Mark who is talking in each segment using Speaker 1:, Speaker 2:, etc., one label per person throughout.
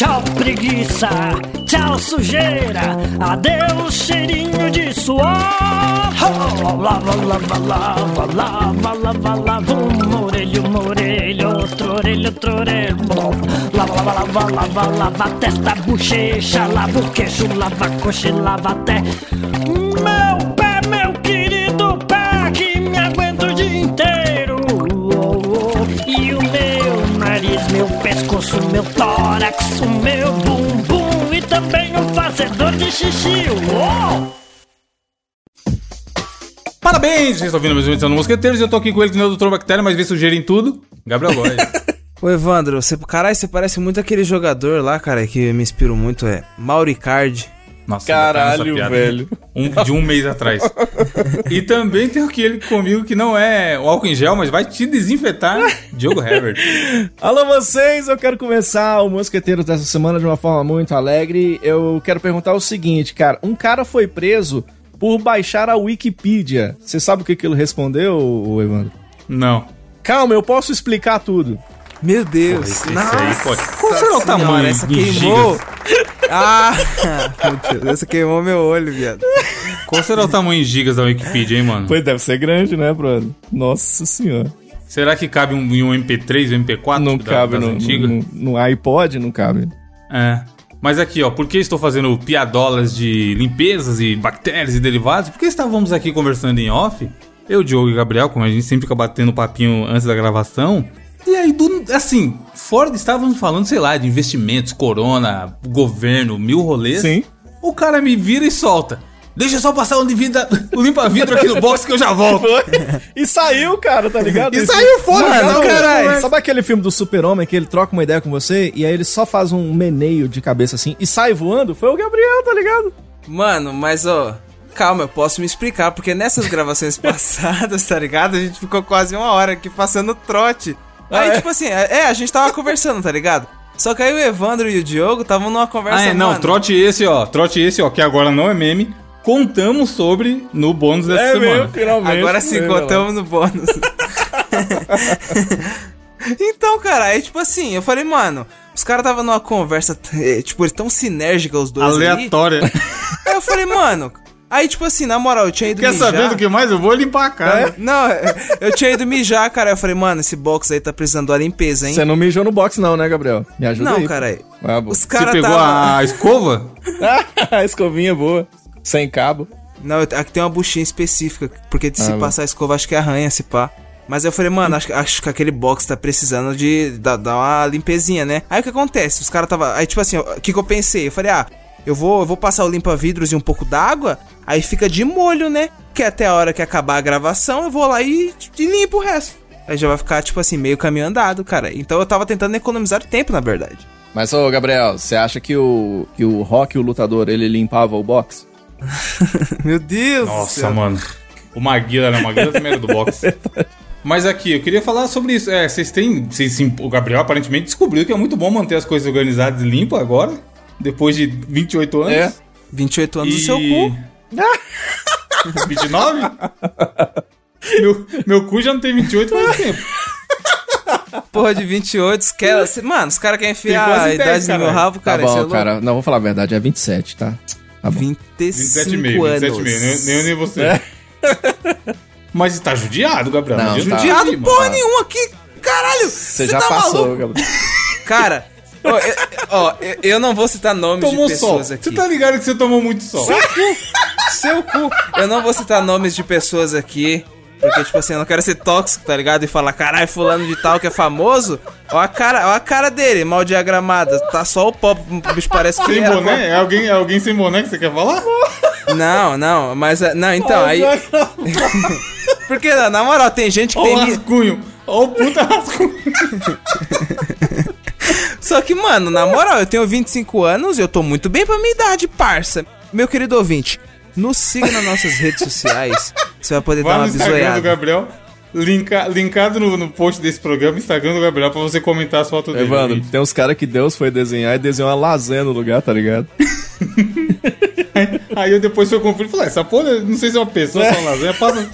Speaker 1: Tchau preguiça, tchau sujeira, adeus cheirinho de suor. Oh, lava, lava, lava, lava, lava, lava, um orelho, um orelho, outro orelho, outro orelho. Lava, lava, lava, lava, lava, testa, bochecha, lava o queixo, lava a coxa e lava até meu tórax, o meu bumbum e também o fazedor de xixi. Oh!
Speaker 2: Parabéns! Vocês estão ouvindo mais uma edição do Mosqueteiros. Eu tô aqui com ele, que não é o Dr. Bactéria, mas vê sujeira em tudo. Gabriel Góes.
Speaker 3: Ô Evandro, você, caralho, você parece muito aquele jogador lá, cara, que me inspirou muito, é Mauricardi.
Speaker 2: Nossa, Caralho, velho. Um, de um mês atrás. e também tem aquele comigo que não é o álcool em gel, mas vai te desinfetar, Diogo Herbert.
Speaker 4: Alô vocês, eu quero começar o Mosqueteiro dessa semana de uma forma muito alegre. Eu quero perguntar o seguinte, cara. Um cara foi preso por baixar a Wikipedia. Você sabe o que, que ele respondeu, Evandro?
Speaker 2: Não.
Speaker 4: Calma, eu posso explicar tudo.
Speaker 3: Meu Deus.
Speaker 2: Pô, Nossa, aí, pode. Qual será o tamanho?
Speaker 3: Essa queimou. Ah, meu Deus, essa queimou meu olho, viado.
Speaker 2: Qual será o tamanho em gigas da Wikipedia, hein, mano?
Speaker 4: Pois deve ser grande, né, brother? Nossa senhora.
Speaker 2: Será que cabe um, em um MP3, um MP4?
Speaker 4: Não da, cabe no, no, no iPod, não cabe.
Speaker 2: É. Mas aqui, ó, por que estou fazendo piadolas de limpezas e bactérias e derivados? Porque estávamos aqui conversando em off, eu, Diogo e Gabriel, como a gente sempre fica batendo papinho antes da gravação. E aí, do, assim, fora estávamos falando, sei lá, de investimentos, corona, governo, mil rolês.
Speaker 4: Sim.
Speaker 2: O cara me vira e solta. Deixa eu só passar o limpa-vidro aqui no box que eu já volto.
Speaker 4: e saiu, cara, tá ligado?
Speaker 2: E saiu fora,
Speaker 4: Mano, caralho. Sabe aquele filme do super-homem que ele troca uma ideia com você e aí ele só faz um meneio de cabeça assim e sai voando? Foi o Gabriel, tá ligado?
Speaker 3: Mano, mas ó, calma, eu posso me explicar, porque nessas gravações passadas, tá ligado? A gente ficou quase uma hora aqui passando trote. Aí, ah, é? tipo assim, é, a gente tava conversando, tá ligado? Só que aí o Evandro e o Diogo estavam numa conversa.
Speaker 2: Ah, é, não, mano. trote esse, ó. Trote esse, ó, que agora não é meme contamos sobre no bônus dessa é semana. Meu,
Speaker 3: finalmente. Agora sim, contamos no bônus. então, cara, aí tipo assim, eu falei, mano, os caras tava numa conversa, eh, tipo, eles tão sinérgica os dois
Speaker 2: Aleatória.
Speaker 3: Ali. Aí eu falei, mano, Aí, tipo assim, na moral, eu tinha ido
Speaker 2: Quer mijar. Quer saber do que mais? Eu vou limpar a cara.
Speaker 3: É? Não, eu tinha ido mijar, cara. Eu falei, mano, esse box aí tá precisando da limpeza, hein?
Speaker 4: Você não mijou no box, não, né, Gabriel? Me ajuda
Speaker 3: não,
Speaker 4: aí.
Speaker 3: Não, cara.
Speaker 2: Ah, Os cara Você pegou tava... a escova?
Speaker 4: a escovinha boa. Sem cabo.
Speaker 3: Não, aqui tem uma buchinha específica, porque se ah, passar a escova, acho que arranha, se pá. Mas eu falei, mano, acho, acho que aquele box tá precisando de dar, dar uma limpezinha, né? Aí o que acontece? Os caras tava. Aí, tipo assim, o que, que eu pensei? Eu falei, ah, eu vou, eu vou passar o limpa-vidros e um pouco d'água, aí fica de molho, né? Que até a hora que acabar a gravação, eu vou lá e, e limpo o resto. Aí já vai ficar, tipo assim, meio caminho andado, cara. Então eu tava tentando economizar tempo, na verdade.
Speaker 4: Mas, ô, Gabriel, você acha que o, que o Rock, o lutador, ele limpava o box?
Speaker 3: Meu Deus
Speaker 2: Nossa, mano. O Maguila, né? O Maguila também era do boxe. Mas aqui, eu queria falar sobre isso. É, vocês têm. Vocês, o Gabriel aparentemente descobriu que é muito bom manter as coisas organizadas e limpas agora. Depois de 28 anos. É.
Speaker 3: 28 anos e... do seu cu.
Speaker 2: 29? meu, meu cu já não tem 28 faz tempo.
Speaker 3: Porra de 28, quer, mano, os caras querem enfiar a idade no meu rabo, cara.
Speaker 4: Tá bom, é cara, não, vou falar a verdade, é 27, tá?
Speaker 3: Tá 25 27 anos. 27 meio,
Speaker 2: nem, nem, nem você. É. Mas tá judiado, Gabriel.
Speaker 3: Não, tá. judiado porra tá. nenhuma aqui. Caralho,
Speaker 4: você já tá passou, maluco? Gabriel.
Speaker 3: Cara, ó, eu, ó, eu não vou citar nomes
Speaker 2: Tomou
Speaker 3: de pessoas
Speaker 2: sol.
Speaker 3: aqui.
Speaker 2: Você tá ligado que você tomou muito sol?
Speaker 3: Seu cu! Seu cu! Eu não vou citar nomes de pessoas aqui. Porque, tipo assim, eu não quero ser tóxico, tá ligado? E falar, caralho, fulano de tal que é famoso. Ó a cara, ó a cara dele, mal diagramada. Tá só o pó, o bicho parece que...
Speaker 2: Sem é boné? É alguém, é alguém sem boné que você quer falar?
Speaker 3: Não, não, mas... É, não, então, aí... Porque, na moral, tem gente que
Speaker 2: ó
Speaker 3: tem...
Speaker 2: o rascunho. Ó o puta rascunho.
Speaker 3: Só que, mano, na moral, eu tenho 25 anos e eu tô muito bem pra minha idade, parça. Meu querido ouvinte, nos siga nas nossas redes sociais. Você vai poder vai dar uma no Instagram do
Speaker 2: Gabriel. Linka, linkado no, no post desse programa, Instagram do Gabriel, pra você comentar as fotos dele.
Speaker 4: Evandro, tem uns caras que Deus foi desenhar e desenhou uma lasanha no lugar, tá ligado?
Speaker 2: aí, aí, eu depois fui conferir e falei, essa porra, não sei se é uma pessoa ou é uma lasanha, passa,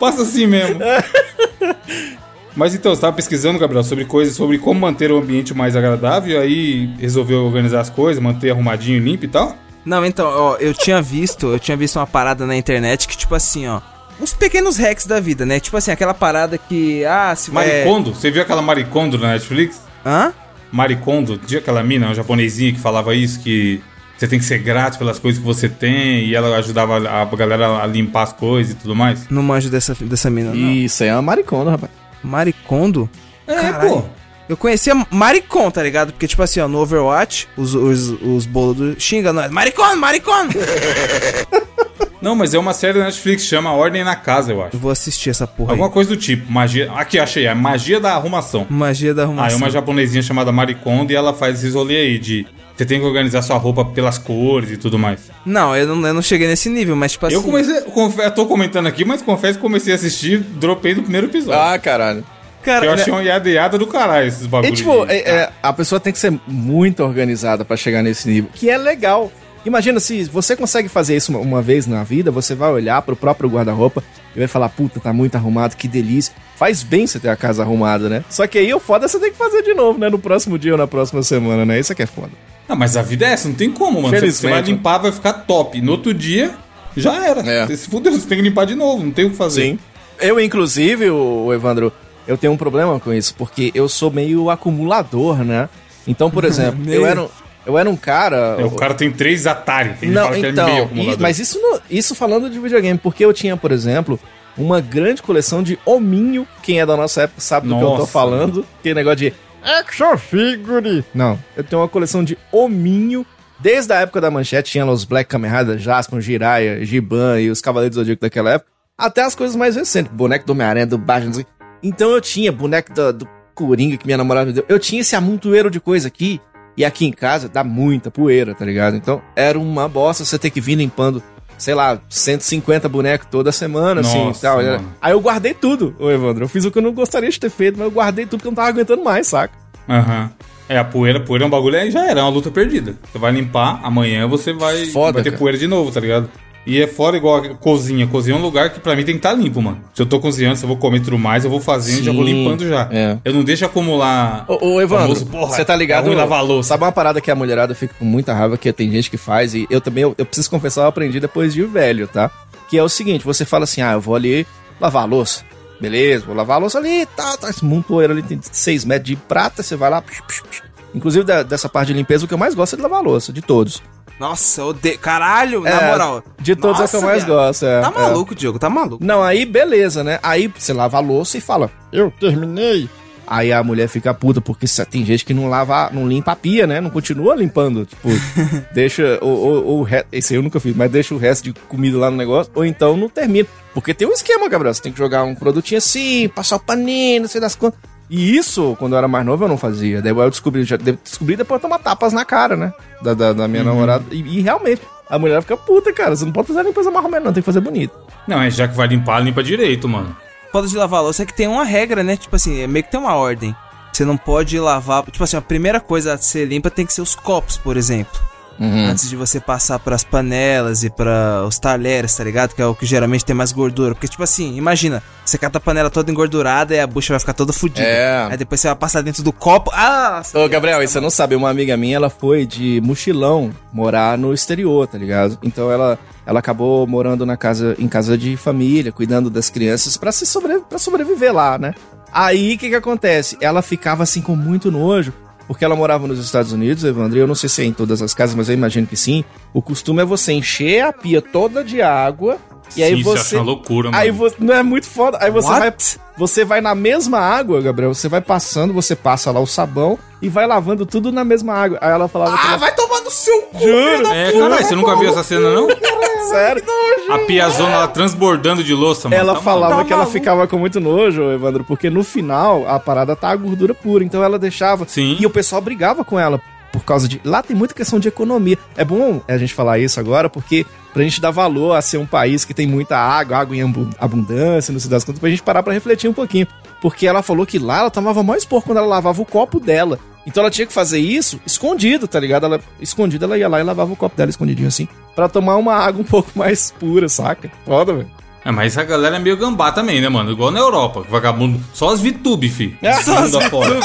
Speaker 2: passa assim mesmo. Mas então, você tava pesquisando, Gabriel, sobre coisas, sobre como manter o ambiente mais agradável, e aí resolveu organizar as coisas, manter arrumadinho, limpo e tal?
Speaker 3: Não, então, ó, eu tinha visto, eu tinha visto uma parada na internet que, tipo assim, ó. Uns pequenos hacks da vida, né? Tipo assim, aquela parada que. Ah, se vai.
Speaker 2: Maricondo? Você viu aquela Maricondo na Netflix?
Speaker 3: Hã?
Speaker 2: Maricondo, tinha aquela mina, uma japonesinha que falava isso, que você tem que ser grato pelas coisas que você tem, e ela ajudava a galera a limpar as coisas e tudo mais.
Speaker 3: Não manjo dessa, dessa mina, não.
Speaker 4: Isso aí é uma maricona, rapaz.
Speaker 3: Maricondo?
Speaker 2: É,
Speaker 3: Caralho.
Speaker 2: pô.
Speaker 3: Eu conhecia Maricon, tá ligado? Porque, tipo assim, ó, no Overwatch, os, os, os bolos do. Xinga nós. Maricon, Maricon!
Speaker 2: Não, mas é uma série da Netflix, chama Ordem na Casa, eu acho.
Speaker 3: Eu vou assistir essa porra
Speaker 2: Alguma
Speaker 3: aí.
Speaker 2: coisa do tipo, magia. Aqui, achei, é magia da arrumação.
Speaker 3: Magia da
Speaker 2: Ah,
Speaker 3: arrumação.
Speaker 2: é uma japonesinha chamada Maricondo e ela faz esses rolê aí de. Você tem que organizar sua roupa pelas cores e tudo mais.
Speaker 3: Não, eu não, eu não cheguei nesse nível, mas tipo assim.
Speaker 2: Eu comecei. Confe, eu tô comentando aqui, mas confesso que comecei a assistir, dropei no primeiro episódio.
Speaker 4: Ah, caralho.
Speaker 3: Cara,
Speaker 2: eu
Speaker 3: né,
Speaker 2: achei uma iada iada do caralho esses
Speaker 4: E,
Speaker 2: bagulhos.
Speaker 4: tipo,
Speaker 2: de-
Speaker 4: é- é, a pessoa tem que ser muito organizada pra chegar nesse nível, que é legal. Imagina se você consegue fazer isso uma, uma vez na vida, você vai olhar pro próprio guarda-roupa e vai falar, puta, tá muito arrumado, que delícia. Faz bem você ter a casa arrumada, né? Só que aí o foda é você tem que fazer de novo, né? No próximo dia ou na próxima semana, né? Isso é que é foda.
Speaker 2: Não, mas a vida é essa, não tem como, mano.
Speaker 4: Felizmente.
Speaker 2: você vai limpar, vai ficar top. No outro dia, já era.
Speaker 4: É.
Speaker 2: Você se fudeu, você tem que limpar de novo, não tem o que fazer.
Speaker 4: Sim. Eu, inclusive, o, Evandro, eu tenho um problema com isso, porque eu sou meio acumulador, né? Então, por exemplo, eu era, um- eu era um cara.
Speaker 2: É, o cara tem três Atari. Ele
Speaker 4: Não,
Speaker 2: fala que
Speaker 4: então,
Speaker 2: é meio
Speaker 4: e-
Speaker 2: acumulador.
Speaker 4: mas isso, no- isso falando de videogame, porque eu tinha, por exemplo, uma grande coleção de hominho. Quem é da nossa época sabe do que eu tô
Speaker 2: Nossa.
Speaker 4: falando. Que negócio de action figure. Não, eu tenho uma coleção de hominho. Desde a época da manchete, tinha lá os Black Kamen Rider, Jaspion, Jiraiya, Giban e os Cavaleiros do Zodíaco daquela época. Até as coisas mais recentes, boneco do Homem-Aranha, do Batman. Então eu tinha boneco do, do Coringa que minha namorada me deu. Eu tinha esse amontoeiro de coisa aqui. E aqui em casa dá muita poeira, tá ligado? Então era uma bosta você ter que vir limpando, sei lá, 150 bonecos toda semana, assim
Speaker 2: Nossa,
Speaker 4: tal.
Speaker 2: mano.
Speaker 4: Aí eu guardei tudo, ô Evandro. Eu fiz o que eu não gostaria de ter feito, mas eu guardei tudo porque eu não tava aguentando mais, saca?
Speaker 2: Aham. É, a poeira, poeira é um bagulho aí já era, é uma luta perdida. Você vai limpar, amanhã você vai,
Speaker 4: Foda,
Speaker 2: vai ter
Speaker 4: cara.
Speaker 2: poeira de novo, tá ligado? E é fora igual a cozinha. Cozinha é um lugar que pra mim tem que estar limpo, mano. Se eu tô cozinhando, se eu vou comer tudo mais, eu vou fazendo e já vou
Speaker 4: Sim,
Speaker 2: limpando já.
Speaker 4: é.
Speaker 2: Eu não deixo acumular.
Speaker 4: Ô, ô Evandro, você tá ligado?
Speaker 2: É lavar louça.
Speaker 4: Sabe uma parada que a mulherada fica com muita raiva, que tem gente que faz, e eu também, eu, eu preciso confessar, eu aprendi depois de velho, tá? Que é o seguinte, você fala assim, ah, eu vou ali lavar a louça. Beleza, vou lavar a louça ali, tá, tá, esse montoeiro ali tem 6 metros de prata, você vai lá... psh, psh, psh. Inclusive, da- dessa parte de limpeza, o que eu mais gosto é de lavar a louça, de todos.
Speaker 3: Nossa, eu odeio. Caralho, na
Speaker 4: É,
Speaker 3: moral.
Speaker 4: De todos é o que eu
Speaker 3: Nossa,
Speaker 4: mais
Speaker 3: viado.
Speaker 4: gosto, é.
Speaker 3: Tá
Speaker 4: é.
Speaker 3: maluco, Diogo, tá maluco.
Speaker 4: Não, aí beleza, né? Aí você lava a louça e fala, eu terminei. Aí a mulher fica puta, porque tem gente que não lava, não limpa a pia, né? Não continua limpando. Tipo, deixa o, o, o re- Esse eu nunca fiz, mas deixa o resto de comida lá no negócio, ou então não termina. Porque tem um esquema, Gabriel. Você tem que jogar um produtinho assim, passar o paninho, não sei das contas. E isso, quando eu era mais novo, eu não fazia. Daí eu descobri, já de- descobri depois de tomar tapas na cara, né? Da, da, da minha namorada. E, e realmente, a mulher fica puta, cara. Você não pode fazer limpeza menos, não. Tem que fazer bonito.
Speaker 2: Não, é já que vai limpar, limpa direito, mano.
Speaker 3: Foda de lavar a louça é que tem uma regra, né? Tipo assim, é meio que tem uma ordem. Você não pode lavar. Tipo assim, a primeira coisa a ser limpa tem que ser os copos, por exemplo. Antes de você passar pras panelas e para os talheres, tá ligado? Que é o que geralmente tem mais gordura. Porque, tipo assim, imagina, você cata a panela toda engordurada e a bucha vai ficar toda fodida.
Speaker 4: É.
Speaker 3: Aí depois você vai passar dentro do copo. Ah!
Speaker 4: Ô, Gabriel, e você não sabe, uma amiga minha, ela foi de mochilão morar no exterior, tá ligado? Então ela, ela acabou morando na casa, em casa de família, cuidando das crianças pra, se sobre, pra sobreviver lá, né? Aí, o que que acontece? Ela ficava assim com muito nojo, porque ela morava nos Estados Unidos, Evandro, eu não sei se é em todas as casas, mas eu imagino que sim. O costume é você encher a pia toda de água, e aí
Speaker 2: Sim, isso
Speaker 4: você...
Speaker 2: acho uma loucura, mano.
Speaker 4: Aí você, não é muito foda. Aí você
Speaker 3: What?
Speaker 4: vai, você vai na mesma água, Gabriel. Você vai passando, você passa lá o sabão e vai lavando tudo na mesma água. Aí ela falava
Speaker 3: Ah,
Speaker 4: ela,
Speaker 3: vai tomar no seu cu!
Speaker 4: Juro.
Speaker 2: É, caralho, você nunca viu essa cena, não?
Speaker 4: sério.
Speaker 2: A piazona lá transbordando de louça, mano.
Speaker 4: Ela
Speaker 2: Tá
Speaker 4: falava
Speaker 2: maluco.
Speaker 4: que ela ficava com muito nojo, Evandro, porque no final a parada tá a gordura pura. Então ela deixava.
Speaker 2: Sim.
Speaker 4: E o pessoal brigava com ela por causa de. Lá tem muita questão de economia. É bom a gente falar isso agora, porque pra gente dar valor a ser um país que tem muita água, água em abu- abundância, não sei das contas, pra gente parar pra refletir um pouquinho. Porque ela falou que lá ela tomava mais por quando ela lavava o copo dela. Então ela tinha que fazer isso escondido, tá ligado? Ela, escondida, ela ia lá e lavava o copo dela escondidinho assim, Pra tomar uma água um pouco mais pura, saca? Foda, velho.
Speaker 2: É, mas a galera é meio gambá também, né, mano? Igual na Europa, vagabundo. Só as VTube, fi. Só as fora.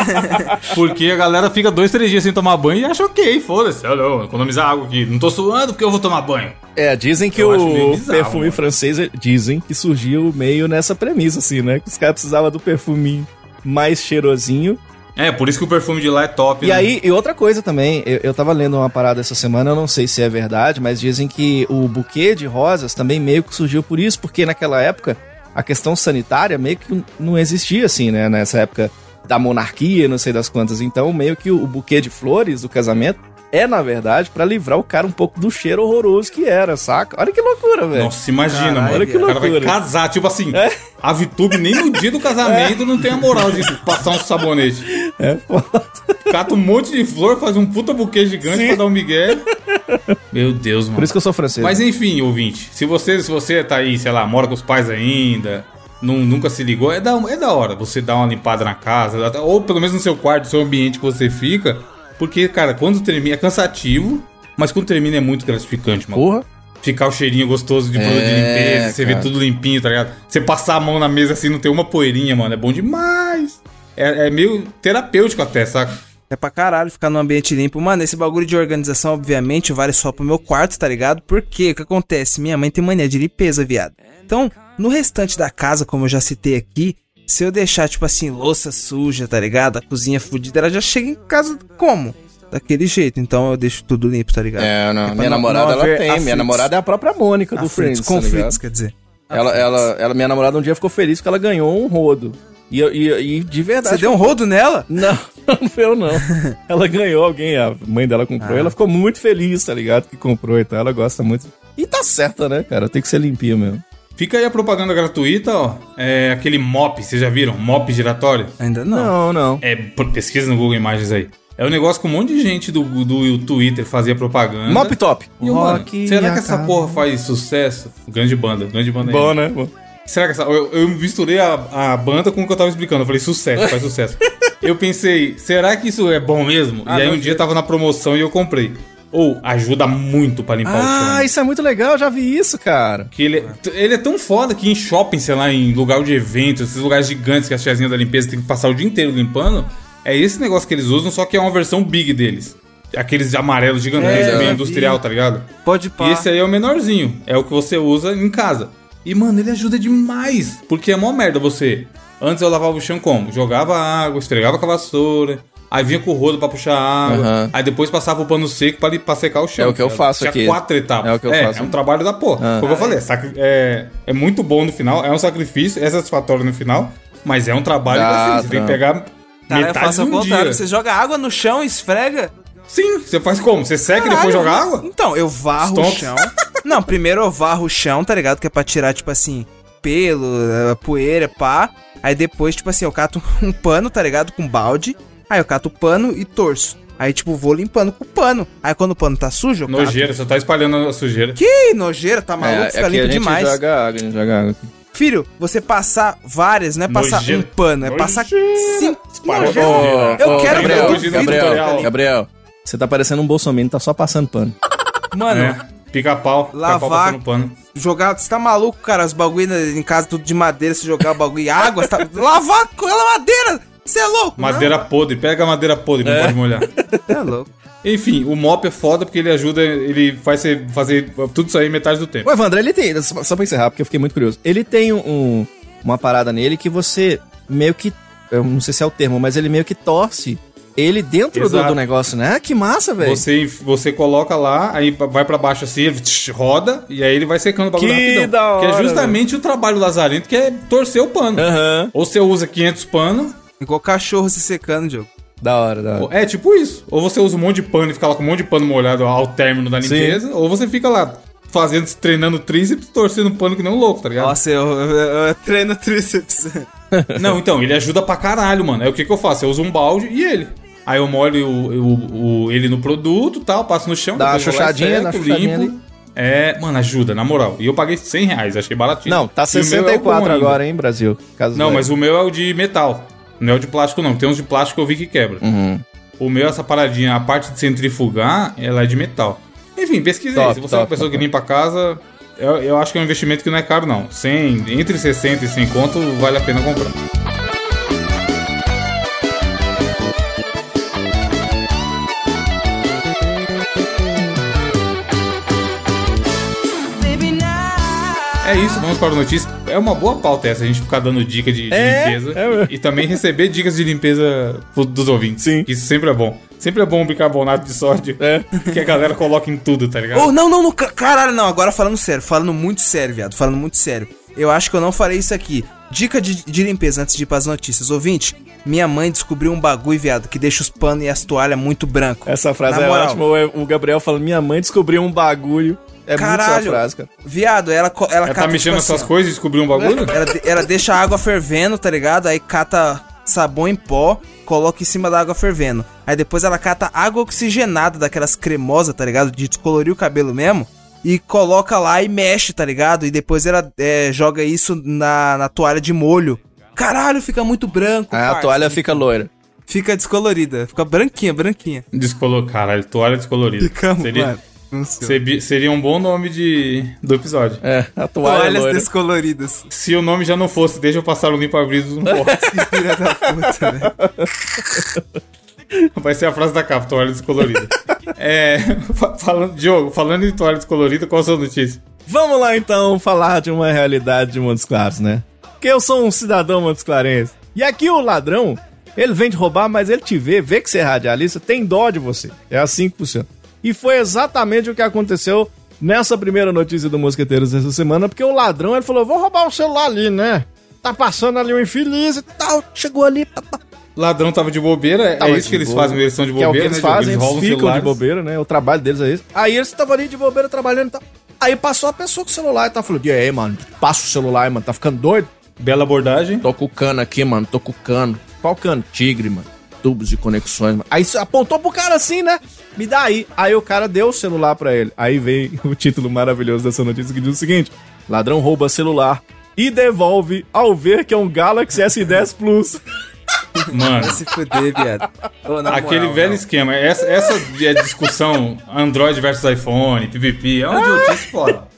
Speaker 2: porque a galera fica dois, três dias sem tomar banho e acha ok, foda-se. Não, economizar água aqui. Não tô suando porque eu vou tomar banho.
Speaker 4: É, dizem que
Speaker 2: Eu
Speaker 4: o
Speaker 2: bizarro,
Speaker 4: perfume
Speaker 2: mano.
Speaker 4: francês, dizem que surgiu meio nessa premissa, assim, né? Que os caras precisavam do perfuminho mais cheirosinho.
Speaker 2: É, por isso que o perfume de lá é top,
Speaker 4: E
Speaker 2: né?
Speaker 4: aí, e outra coisa também, eu, eu tava lendo uma parada essa semana, eu não sei se é verdade, mas dizem que o buquê de rosas também meio que surgiu por isso, porque naquela época a questão sanitária meio que não existia assim, né? Nessa época da monarquia, não sei das quantas. Então, meio que o, o buquê de flores do casamento é, na verdade, pra livrar o cara um pouco do cheiro horroroso que era, saca? Olha que loucura, velho.
Speaker 2: Nossa, imagina,
Speaker 3: Caralho,
Speaker 2: mano.
Speaker 3: olha
Speaker 4: que
Speaker 2: o cara vai
Speaker 4: loucura.
Speaker 2: casar, tipo assim,
Speaker 4: É.
Speaker 2: a VTube nem no dia do casamento não tem a moral de passar um sabonete.
Speaker 4: É foda.
Speaker 2: Cata um monte de flor, faz um puta buquê gigante
Speaker 4: Sim.
Speaker 2: pra dar um migué. Meu Deus, mano.
Speaker 4: Por isso que eu sou francês.
Speaker 2: Mas enfim, ouvinte, se você, se você tá aí, sei lá, mora com os pais ainda, não, nunca se ligou, é da, é da hora você dar uma limpada na casa, ou pelo menos no seu quarto, no seu ambiente que você fica, porque, cara, quando termina é cansativo, mas quando termina é muito gratificante, mano.
Speaker 4: Porra.
Speaker 2: Ficar o cheirinho gostoso de produto de
Speaker 4: É,
Speaker 2: limpeza, você vê
Speaker 4: cara.
Speaker 2: tudo limpinho, tá ligado? Você passar a mão na mesa assim, não ter uma poeirinha, mano, é bom demais. É, é meio terapêutico até, saca?
Speaker 3: É pra caralho ficar num ambiente limpo. Mano, esse bagulho de organização, obviamente, vale só pro meu quarto, tá ligado? Porque o que acontece? Minha mãe tem mania de limpeza, viado. Então, no restante da casa, como eu já citei aqui, se eu deixar, tipo assim, louça suja, tá ligado? A cozinha fudida, ela já chega em casa como? Daquele jeito. Então eu deixo tudo limpo, tá ligado?
Speaker 4: É, não,
Speaker 3: pra
Speaker 4: minha
Speaker 3: não-
Speaker 4: namorada
Speaker 3: não
Speaker 4: ela tem. Minha namorada é a própria Mônica do
Speaker 3: Aflitos,
Speaker 4: Friends, tá
Speaker 3: conflitos,
Speaker 4: ligado?
Speaker 3: quer dizer.
Speaker 4: Ela, ela, ela, minha namorada um dia ficou feliz porque ela ganhou um rodo. E, eu- e, e de verdade.
Speaker 3: Você deu um rodo nela?
Speaker 4: Não, não foi eu não. ela ganhou, alguém, a mãe dela comprou.
Speaker 3: Ah.
Speaker 4: E ela ficou muito feliz, tá ligado? Que comprou e tal. Ela gosta muito. E tá certa, né, cara? Tem que ser limpinho mesmo.
Speaker 2: Fica aí a propaganda gratuita, ó. É aquele mop, vocês já viram? Mop giratório?
Speaker 3: Ainda não.
Speaker 4: Não, não.
Speaker 2: É, pesquisa no Google Imagens aí. É um negócio que um monte de gente do, do Twitter fazia propaganda.
Speaker 4: Mop top.
Speaker 2: E mano,
Speaker 4: Rock
Speaker 2: será que essa porra faz sucesso? Grande banda, grande banda aí.
Speaker 4: Bom, né? Bom.
Speaker 2: Será que essa. Eu, eu misturei a, a banda com o que eu tava explicando. Eu falei, sucesso, faz sucesso. eu pensei, será que isso é bom mesmo?
Speaker 3: Ah,
Speaker 2: e aí
Speaker 3: não,
Speaker 2: um dia tava na promoção e eu comprei. Ou ajuda muito pra limpar o
Speaker 4: Ah,
Speaker 2: chão.
Speaker 4: isso é muito legal. Eu já vi isso, cara.
Speaker 2: Que ele, é- ele é tão foda que em shopping, sei lá, em lugar de evento, esses lugares gigantes que as tiazinhas da limpeza tem que passar o dia inteiro limpando, é esse negócio que eles usam, só que é uma versão big deles. Aqueles amarelos gigantescos,
Speaker 3: É,
Speaker 2: meio
Speaker 3: eu
Speaker 2: industrial,
Speaker 3: vi.
Speaker 2: tá ligado?
Speaker 3: Pode pá.
Speaker 2: E esse aí é o menorzinho. É o que você usa em casa. E, mano, ele ajuda demais. Porque é mó merda você. Antes eu lavava o chão como? Jogava água, esfregava com a vassoura. Aí vinha com o rodo pra puxar água.
Speaker 4: Aham.
Speaker 2: Aí depois passava o pano seco pra, pra secar o chão.
Speaker 4: É o que eu faço
Speaker 2: Tinha
Speaker 4: aqui.
Speaker 2: quatro etapas.
Speaker 4: É o que eu faço.
Speaker 2: É um trabalho da porra.
Speaker 4: Ah.
Speaker 2: Como eu falei, é, sacri- é, é muito bom no final. É um sacrifício, é satisfatório no final. Mas é um trabalho
Speaker 4: Dá,
Speaker 2: assim, você tem que pegar
Speaker 3: Cara, eu
Speaker 2: metade
Speaker 3: faço
Speaker 2: de um
Speaker 3: contrário.
Speaker 2: dia.
Speaker 3: Você joga água no chão, esfrega.
Speaker 2: Sim, você faz como? Você seca e depois
Speaker 3: Caralho,
Speaker 2: joga água?
Speaker 3: Então, eu varro o chão. Não, primeiro eu varro o chão, tá ligado? Que é pra tirar, tipo assim, pelo, eh, poeira, pá. Aí depois, tipo assim, eu cato um pano, tá ligado? Com balde. Aí eu cato o pano e torço. Aí, tipo, vou limpando com o pano. Aí quando o pano tá sujo, eu cato.
Speaker 2: Nojeira, você tá espalhando a sujeira.
Speaker 3: Que nojeira, tá maluco?
Speaker 4: é,
Speaker 3: Fica
Speaker 4: aqui
Speaker 3: limpo
Speaker 4: a gente
Speaker 3: demais.
Speaker 4: joga água, a gente joga água. aqui.
Speaker 3: Filho, você passar várias, não é passar
Speaker 2: Nojeira.
Speaker 3: um pano, é passar
Speaker 2: Nojeira.
Speaker 3: cinco.
Speaker 2: Para,
Speaker 3: Nojeira.
Speaker 2: Nojeira.
Speaker 3: Eu
Speaker 4: Ô,
Speaker 3: quero
Speaker 4: Gabriel,
Speaker 3: vídeo,
Speaker 4: Gabriel. Gabriel, você tá parecendo um bolsominion, tá só passando pano.
Speaker 3: Mano,
Speaker 2: É, pica-pau,
Speaker 3: Lavar-
Speaker 2: passando pano.
Speaker 3: jogar. Você tá maluco, cara? Os bagulho na- em casa tudo de madeira, você jogar o bagulho em água, você tá. Lavar com ela madeira! Você é louco?
Speaker 2: Madeira podre, pega a madeira podre, não pode molhar.
Speaker 3: Não? É louco.
Speaker 2: Enfim, o mop é foda porque ele ajuda, ele faz você fazer tudo isso aí metade do tempo.
Speaker 4: O Evandro, ele tem, só só pra encerrar, porque eu fiquei muito curioso. Ele tem um, uma parada nele que você meio que, eu não sei se é o termo, mas ele meio que torce ele dentro do, do negócio, né? Que massa, velho.
Speaker 2: Você, você coloca lá, aí vai pra baixo assim, roda, e aí ele vai secando o bagulho
Speaker 4: Que
Speaker 2: rapidão.
Speaker 4: da
Speaker 2: que é
Speaker 4: hora,
Speaker 2: justamente o trabalho lazarento, que é torcer o pano.
Speaker 4: Aham.
Speaker 2: Ou você usa 500 panos,
Speaker 3: Igual cachorro se secando, Diogo.
Speaker 4: Da hora, da hora.
Speaker 2: é tipo isso. Ou você usa um monte de pano e fica lá com um monte de pano molhado ao término da
Speaker 4: Sim.
Speaker 2: limpeza, ou você fica lá fazendo, treinando tríceps, torcendo pano que nem um louco, tá ligado?
Speaker 3: Nossa, eu, eu, eu treino tríceps.
Speaker 2: Não, então, ele ajuda pra caralho, mano. Aí o que que eu faço? Eu uso um balde e ele. Aí eu molho o, o- o- ele no produto tal, passo no chão.
Speaker 4: Dá uma chuchadinha, dá ali.
Speaker 2: É, mano, ajuda, na moral. E eu paguei 100 reais, achei baratinho.
Speaker 4: Não, tá
Speaker 2: E o meu é o
Speaker 4: 64
Speaker 2: bom ainda.
Speaker 4: agora, hein, Brasil. Caso
Speaker 2: Não,
Speaker 4: vai.
Speaker 2: mas o meu é o de metal. Não é o de plástico, não. Tem uns de plástico que eu vi que quebra.
Speaker 4: Uhum.
Speaker 2: O meu, essa paradinha, a parte de centrifugar, ela é de metal. Enfim, pesquisa aí.
Speaker 4: Top,
Speaker 2: Se você é uma
Speaker 4: top,
Speaker 2: pessoa
Speaker 4: top,
Speaker 2: que limpa a casa, Eu, eu acho que é um investimento que não é caro, não. 100, entre 60 e 100 conto, vale a pena comprar. Isso, vamos para a notícia. É uma boa pauta essa, a gente ficar dando dica de, de
Speaker 4: É,
Speaker 2: limpeza
Speaker 4: é.
Speaker 2: e, e também receber dicas de limpeza dos ouvintes.
Speaker 4: Sim.
Speaker 2: Isso sempre é bom. Sempre é bom um bicarbonato de sódio
Speaker 4: É.
Speaker 2: que a galera coloca em tudo, tá ligado?
Speaker 3: Oh, não, não, não, ca- caralho, não. Agora falando sério, falando muito sério, viado. Falando muito sério. Eu acho que eu não farei isso aqui. Dica de, de limpeza antes de ir pras notícias. Ouvinte, minha mãe descobriu um bagulho, viado, que deixa os panos e as toalhas muito branco.
Speaker 4: Essa frase
Speaker 3: Na
Speaker 4: é
Speaker 3: moral.
Speaker 4: ótima. O- O Gabriel falando, minha mãe descobriu um bagulho. É muito
Speaker 3: Caralho.
Speaker 4: sua frase, cara.
Speaker 3: Viado, ela, ela
Speaker 2: Ela tá
Speaker 3: cata,
Speaker 2: mexendo
Speaker 3: tipo assim,
Speaker 2: coisas e descobriu um bagulho?
Speaker 3: Ela, ela deixa a água fervendo, tá ligado? Aí cata sabão em pó, coloca em cima da água fervendo. Aí depois ela cata água oxigenada, daquelas cremosas, tá ligado? De descolorir o cabelo mesmo. E coloca lá e mexe, tá ligado? E depois ela é, joga isso na, na toalha de molho. Caralho, fica muito branco.
Speaker 4: Aí a toalha fica loira.
Speaker 3: Fica descolorida. Fica branquinha, branquinha.
Speaker 2: Descolor... Caralho, toalha descolorida.
Speaker 3: Fica,
Speaker 2: seria,
Speaker 3: mano. Funciona.
Speaker 2: seria, seria um bom nome de, do episódio.
Speaker 4: É, a toalha
Speaker 3: Toalhas
Speaker 4: loira.
Speaker 3: descoloridas.
Speaker 2: Se o nome já não fosse, deixa eu passar o limpo abrido no.
Speaker 3: Que filha da puta, velho.
Speaker 2: Vai ser a frase da capa, toalha descolorida. é, fa- falando, Diogo, falando em toalha descolorida, qual a sua notícia?
Speaker 4: Vamos lá então falar de uma realidade de Montes Claros, né? Que eu sou um cidadão Montes Clarense. E aqui o ladrão, ele vem de roubar, mas ele te vê, vê que você é radialista, tem dó de você. É assim que funciona. E foi exatamente o que aconteceu nessa primeira notícia do Mosqueteiros dessa semana, porque o ladrão, ele falou, vou roubar o celular ali, né? Tá passando ali um infeliz e tal, chegou ali, tá, tá.
Speaker 2: Ladrão tava de bobeira,
Speaker 4: Tava
Speaker 2: é isso que eles
Speaker 4: boa.
Speaker 2: fazem, eles são de
Speaker 4: Que é o que
Speaker 2: bobeira,
Speaker 4: eles
Speaker 2: né,
Speaker 4: fazem, eles
Speaker 2: roubam
Speaker 4: ficam de bobeira, né? O trabalho deles é esse. Aí eles estavam ali de bobeira trabalhando e tal. Aí passou a pessoa com o celular e tá falando: E aí, mano, passa o celular aí, mano, tá ficando doido?
Speaker 2: Bela abordagem.
Speaker 4: Tô com o cano aqui, mano, tô com o cano. Qual cano? Tigre, mano. Tubos de conexões. Aí você apontou pro cara assim, né? Me dá aí. Aí o cara deu o celular pra ele. Aí vem o título maravilhoso dessa notícia que diz o seguinte: Ladrão rouba celular e devolve ao ver que é um Galaxy S10 Plus.
Speaker 2: Mano,
Speaker 3: Vai se fuder, viado. Ô,
Speaker 2: aquele
Speaker 3: moral,
Speaker 2: velho
Speaker 3: não.
Speaker 2: esquema. Essa, essa é discussão Android versus iPhone, PVP, é uma idiotice fora.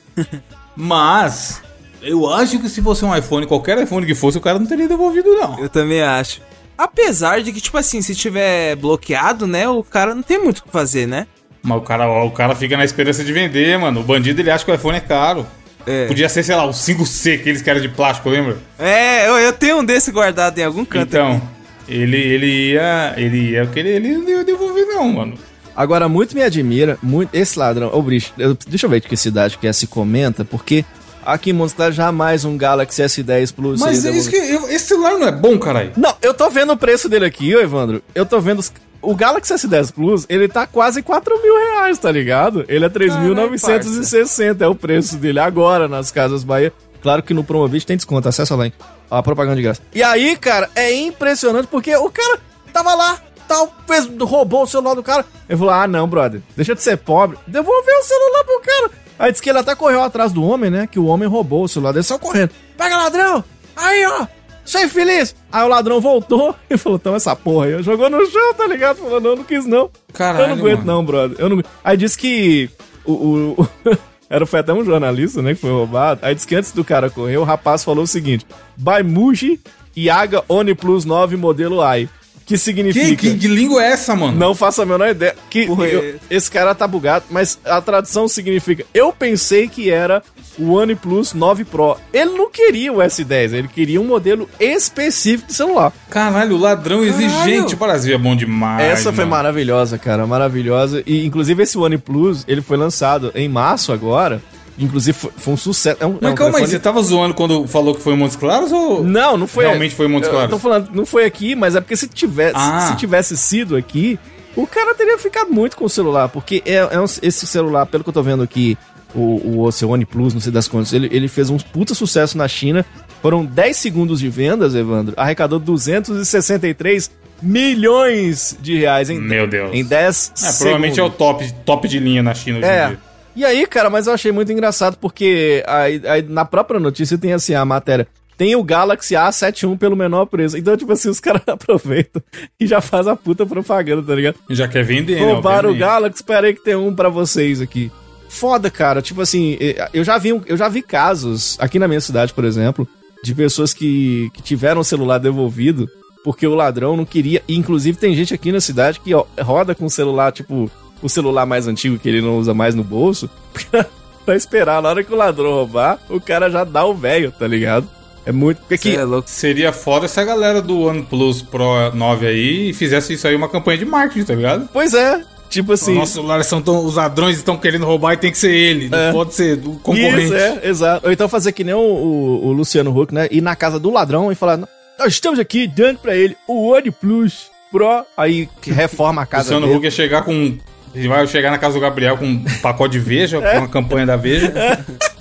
Speaker 2: Mas, eu acho que se fosse um iPhone, qualquer iPhone que fosse, o cara não teria devolvido, não.
Speaker 3: Eu também acho. Apesar de que, tipo assim, se tiver bloqueado, né, o cara não tem muito o que fazer, né?
Speaker 2: Mas o cara, o cara fica na esperança de vender, mano. O bandido ele acha que o iPhone é caro.
Speaker 3: É.
Speaker 2: Podia ser, sei lá, o 5C, aqueles que era de plástico, lembra?
Speaker 3: É, eu, eu tenho um desse guardado em algum canto.
Speaker 2: Então,
Speaker 3: aqui.
Speaker 2: ele, ele ia. Ele ia querer. Ele não ia devolver, não, mano.
Speaker 4: Agora, muito me admira, muito, esse ladrão, ô Brice, eu- deixa eu ver de que cidade que é, se comenta, porque aqui em Montes Claros jamais um Galaxy S10 Plus
Speaker 2: Mas é isso que. eu- esse celular não é bom, caralho.
Speaker 4: Não, eu tô vendo o preço dele aqui, ô Evandro, eu tô vendo os- o Galaxy S10 Plus, ele tá quase 4 mil reais, tá ligado? Ele é 3.960, é o preço dele agora nas Casas Bahia. Claro que no Promovit tem desconto, acessa lá, hein? Ó, a propaganda de graça. E aí, cara, é impressionante porque o cara tava lá, tal, fez, roubou o celular do cara. Ele falou: ah, não, brother, deixa de ser pobre, devolveu o celular pro cara. Aí disse que ele até correu atrás do homem, né? Que o homem roubou o celular dele, só correndo. Pega ladrão! Aí, ó! Sou infeliz! Aí o ladrão voltou e falou: toma essa porra aí. Jogou no chão, tá ligado? Falou: não, não quis não.
Speaker 2: Caralho,
Speaker 4: Eu não aguento,
Speaker 2: mano.
Speaker 4: não, brother. Eu não... Aí disse que o. o- Era, foi até um jornalista, né, que foi roubado. Aí disse que antes do cara correr, o rapaz falou o seguinte: By Muji Yaga Oni Plus 9 modelo AI. Que significa.
Speaker 2: que, que língua é essa, mano?
Speaker 4: Não faço a menor ideia. Que
Speaker 3: Porra,
Speaker 4: eu-
Speaker 3: é-
Speaker 4: esse cara tá bugado, mas a tradução significa. Eu pensei que era o OnePlus 9 Pro. Ele não queria o S10, ele queria um modelo específico de celular.
Speaker 2: Caralho, o ladrão exigente. O Brasil é bom demais.
Speaker 4: Essa foi
Speaker 2: mano.
Speaker 4: maravilhosa, cara, maravilhosa. E inclusive esse OnePlus, ele foi lançado em março agora. Inclusive foi, foi um sucesso. É um, é
Speaker 2: Mas
Speaker 4: um
Speaker 2: calma aí,
Speaker 4: telefone-
Speaker 2: você tava zoando quando falou que foi em Montes Claros ou.
Speaker 4: Não, não foi.
Speaker 2: Realmente foi em Montes Claros?
Speaker 4: Eu tô falando, não foi aqui, mas é porque se tivesse,
Speaker 2: Ah.
Speaker 4: se tivesse sido aqui, o cara teria ficado muito com o celular. Porque é, é um- esse celular, pelo que eu tô vendo aqui, o, o Oceane Plus, não sei das quantas, ele, ele fez um puta sucesso na China. Foram 10 segundos de vendas, Evandro. Arrecadou 263 milhões de reais em,
Speaker 2: Meu Deus.
Speaker 4: em 10
Speaker 2: É, provavelmente é o top, top de linha na China hoje em
Speaker 4: é.
Speaker 2: dia.
Speaker 4: E aí, cara, mas eu achei muito engraçado porque aí, aí na própria notícia tem assim a matéria. Tem o Galaxy A71 pelo menor preço. Então, tipo assim, os caras aproveitam e já faz a puta propaganda, tá ligado?
Speaker 2: Já quer vender, né?
Speaker 4: Roubaram o. Galaxy, esperei que tem um pra vocês aqui. foda, cara. Tipo assim, eu já vi, eu já vi casos aqui na minha cidade, por exemplo, de pessoas que, que tiveram o celular devolvido porque o ladrão não queria. E, inclusive, tem gente aqui na cidade que ó, roda com o celular, tipo, o celular mais antigo que ele não usa mais no bolso, pra esperar. Na hora que o ladrão roubar, o cara já dá o velho, tá ligado? É muito. Porque aqui,
Speaker 3: é louco.
Speaker 2: Seria foda se a galera do OnePlus Pro 9 aí fizesse isso aí uma campanha de marketing, tá ligado?
Speaker 4: Pois é. Tipo assim.
Speaker 2: Nossos celulares são tão, os ladrões estão querendo roubar e tem que ser ele,
Speaker 4: É.
Speaker 2: não pode ser o concorrente.
Speaker 4: Isso, é, exato. Ou então fazer que nem o, o- o Luciano Huck, né? Ir na casa do ladrão e falar: Nós estamos aqui dando pra ele o OnePlus Pro. Aí que reforma a casa
Speaker 2: Luciano
Speaker 4: dele.
Speaker 2: Huck ia chegar com. Ele vai chegar na casa do Gabriel com um pacote de Veja, com uma campanha da Veja,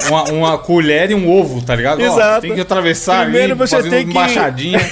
Speaker 2: uma, uma colher e um ovo, tá ligado? Ó,
Speaker 4: Exato.
Speaker 2: tem que atravessar
Speaker 4: Primeiro
Speaker 2: ali,
Speaker 4: você
Speaker 2: fazendo
Speaker 4: tem que-
Speaker 2: embaixadinha.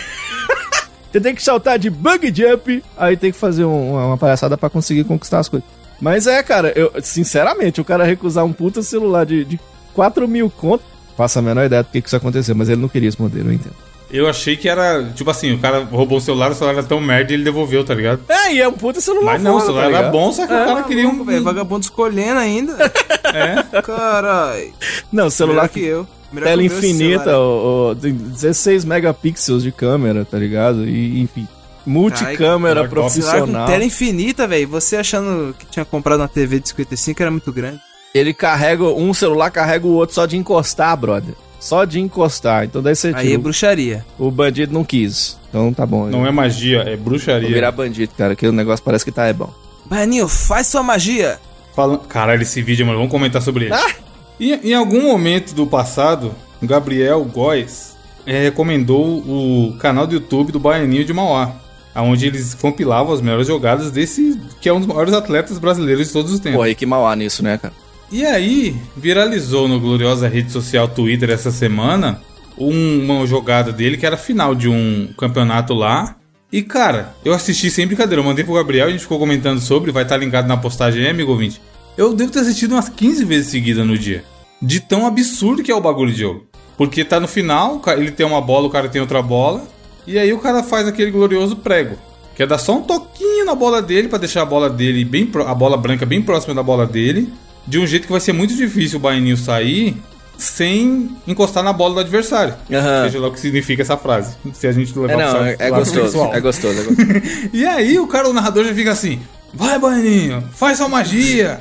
Speaker 4: Você tem que saltar de bug jump, aí tem que fazer um- uma, uma palhaçada pra conseguir conquistar as coisas. Mas é, cara, eu, sinceramente, o cara recusar um puta celular de, de 4 mil conto, faço a menor ideia do que, que isso aconteceu, mas ele não queria esse modelo, eu entendo.
Speaker 2: Eu achei que era, tipo assim, o cara roubou o celular, o celular era tão merda e ele devolveu, tá ligado?
Speaker 4: É, e é um puta celular
Speaker 2: Mas não, o
Speaker 4: foda,
Speaker 2: celular
Speaker 4: tá
Speaker 2: era bom, só que o cara queria um.
Speaker 3: Velho, vagabundo escolhendo ainda.
Speaker 2: É.
Speaker 3: Caralho.
Speaker 4: Não, celular
Speaker 3: Melhor que eu. Melhor
Speaker 4: tela
Speaker 3: que o
Speaker 4: infinita, ó, tem 16 megapixels de câmera, tá ligado? E, enfim, multicâmera
Speaker 2: Ai,
Speaker 4: profissional.
Speaker 3: tela infinita, velho. Você achando que tinha comprado uma TV de 55 era muito grande.
Speaker 4: Ele carrega, um celular carrega o outro só de encostar, brother. Só de encostar. Então daí você
Speaker 3: Aí é bruxaria.
Speaker 4: O bandido não quis. Então tá bom.
Speaker 2: Não é magia, é
Speaker 4: Vou
Speaker 2: bruxaria.
Speaker 4: virar bandido, cara, que o negócio parece que tá é bom.
Speaker 3: Baianinho, faz sua magia.
Speaker 2: Falando... Caralho, esse vídeo, mano, vamos comentar sobre ele.
Speaker 4: Ah!
Speaker 2: Em, em algum momento do passado, o Gabriel Góes eh, recomendou o canal do YouTube do Baianinho de Mauá, onde eles compilavam as melhores jogadas desse, que é um dos maiores atletas brasileiros de todos os tempos.
Speaker 4: Pô, aí que mauá nisso, né, cara?
Speaker 2: E aí, viralizou no gloriosa rede social Twitter essa semana um- uma jogada dele que era final de um campeonato lá. E cara, eu assisti sem brincadeira, eu mandei pro Gabriel, a gente ficou comentando sobre, vai estar linkado na postagem aí, amigo ouvinte. Eu devo ter assistido umas 15 vezes seguidas no dia. De tão absurdo que é o bagulho de jogo. Porque tá no final, ele tem uma bola, o cara tem outra bola. E aí o cara faz aquele glorioso prego. Que é dar só um toquinho na bola dele pra deixar a bola dele bem a bola branca bem próxima da bola dele, de um jeito que vai ser muito difícil o Baianinho sair sem encostar na bola do adversário.
Speaker 4: Aham.
Speaker 2: Seja lá o que significa essa frase. Se a gente levar
Speaker 4: É, não, é, é
Speaker 2: lado
Speaker 4: gostoso, é gostoso, é gostoso.
Speaker 2: E aí o cara, o narrador já fica assim: Vai, Baianinho, faz sua magia.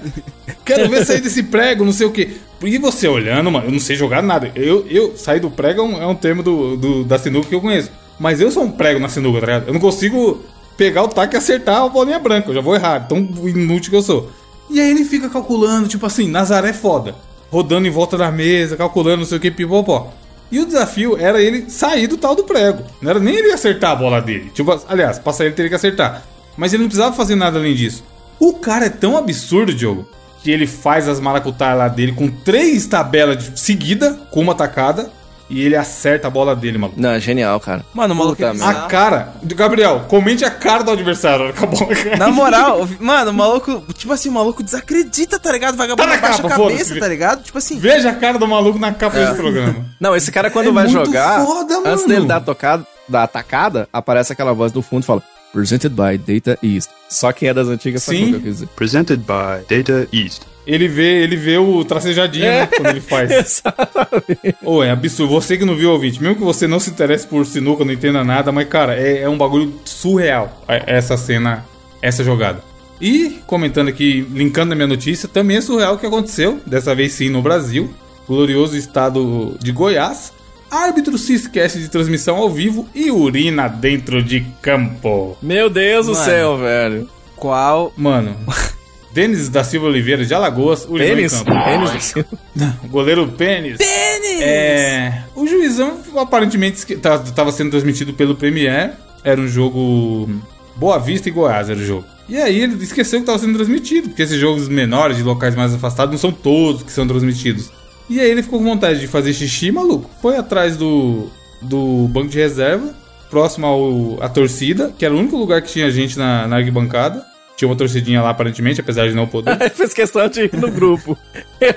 Speaker 2: Quero ver sair desse prego, não sei o quê. E você olhando, mano, eu não sei jogar nada. Eu, eu sair do prego é um, é um termo do, do- da sinuca que eu conheço. Mas eu sou um prego na sinuca, tá ligado? Eu não consigo pegar o taco e acertar a bolinha branca. Eu já vou errar, tão inútil que eu sou. E aí ele fica calculando, tipo assim, Nazaré foda. Rodando em volta da mesa, calculando não sei o que, pipopó. E o desafio era ele sair do tal do prego. Não era nem ele acertar a bola dele. Tipo, aliás, pra sair ele teria que acertar. Mas ele não precisava fazer nada além disso. O cara é tão absurdo, Diogo, que ele faz as maracutaias lá dele com três tabelas de seguida, com uma tacada, e ele acerta a bola dele, maluco.
Speaker 4: Não, é genial, cara.
Speaker 3: Mano, o maluco
Speaker 4: Puta
Speaker 3: é.
Speaker 2: A cara. Gabriel, comente a cara do adversário a bola cai.
Speaker 3: Na moral, mano, o maluco, tipo assim, o maluco desacredita, tá ligado? Vagabundo
Speaker 2: Tá
Speaker 3: abaixa
Speaker 2: capa,
Speaker 3: a cabeça, tá ligado? Tipo assim,
Speaker 2: Veja a cara do maluco na capa desse programa.
Speaker 4: Não, esse cara quando
Speaker 2: É
Speaker 4: vai
Speaker 2: muito
Speaker 4: jogar,
Speaker 2: foda,
Speaker 4: antes
Speaker 2: mano.
Speaker 4: dele dar a tocada, da atacada, aparece aquela voz do fundo e fala Presented by Data East. Só quem é das antigas sabe
Speaker 2: Sim.
Speaker 4: o que eu quis dizer.
Speaker 5: Presented by Data East.
Speaker 2: Ele vê, ele vê o tracejadinho,
Speaker 4: É.
Speaker 2: né? Quando ele faz.
Speaker 4: Exatamente.
Speaker 2: Ô, é absurdo. Você que não viu o ouvinte, mesmo que você não se interesse por sinuca, não entenda nada, mas, cara, é, é um bagulho surreal é- essa cena, essa jogada. E, comentando aqui, linkando na minha notícia, também é surreal o que aconteceu, dessa vez sim no Brasil, glorioso estado de Goiás. Árbitro se esquece de transmissão ao vivo e urina dentro de campo.
Speaker 4: Meu Deus do
Speaker 3: Mano.
Speaker 4: céu, velho.
Speaker 3: qual.
Speaker 2: Mano, Denis da Silva Oliveira de Alagoas, urinou
Speaker 4: Pênis? Pênis do céu.
Speaker 2: O goleiro Pênis.
Speaker 3: Pênis!
Speaker 2: É. O juizão aparentemente esque- tá- sendo transmitido pelo Premier. Era um jogo. Boa Vista e Goiás era o jogo. E aí ele esqueceu que tava sendo transmitido, porque esses jogos menores, de locais mais afastados, não são todos que são transmitidos. E aí ele ficou com vontade de fazer xixi, maluco. Foi atrás do, do banco de reserva, próximo ao, à torcida, que era o único lugar que tinha gente na, na arquibancada. Tinha uma torcidinha lá, aparentemente, apesar de não poder.
Speaker 4: Fez questão de ir no grupo.
Speaker 2: É,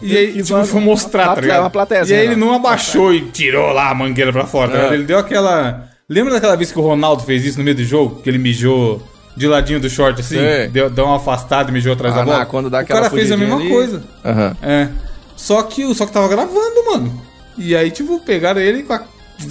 Speaker 2: e aí, tipo, foi mostrar, tá
Speaker 4: plateia-
Speaker 2: ligado?
Speaker 4: plateiazinha
Speaker 2: e aí ele não abaixou e tirou lá a mangueira pra fora, tá
Speaker 4: É.
Speaker 2: ligado? Ele deu aquela... Lembra daquela vez que o Ronaldo fez isso no meio do jogo? Que ele mijou de ladinho do short, assim,
Speaker 4: Sei.
Speaker 2: deu, deu uma afastada e mijou atrás
Speaker 4: Ah,
Speaker 2: da bola.
Speaker 4: não, quando dá
Speaker 2: o cara fez a mesma
Speaker 4: ali.
Speaker 2: coisa.
Speaker 4: Aham.
Speaker 2: É. Só que, só que tava gravando, mano. E aí, tipo, pegaram ele com a,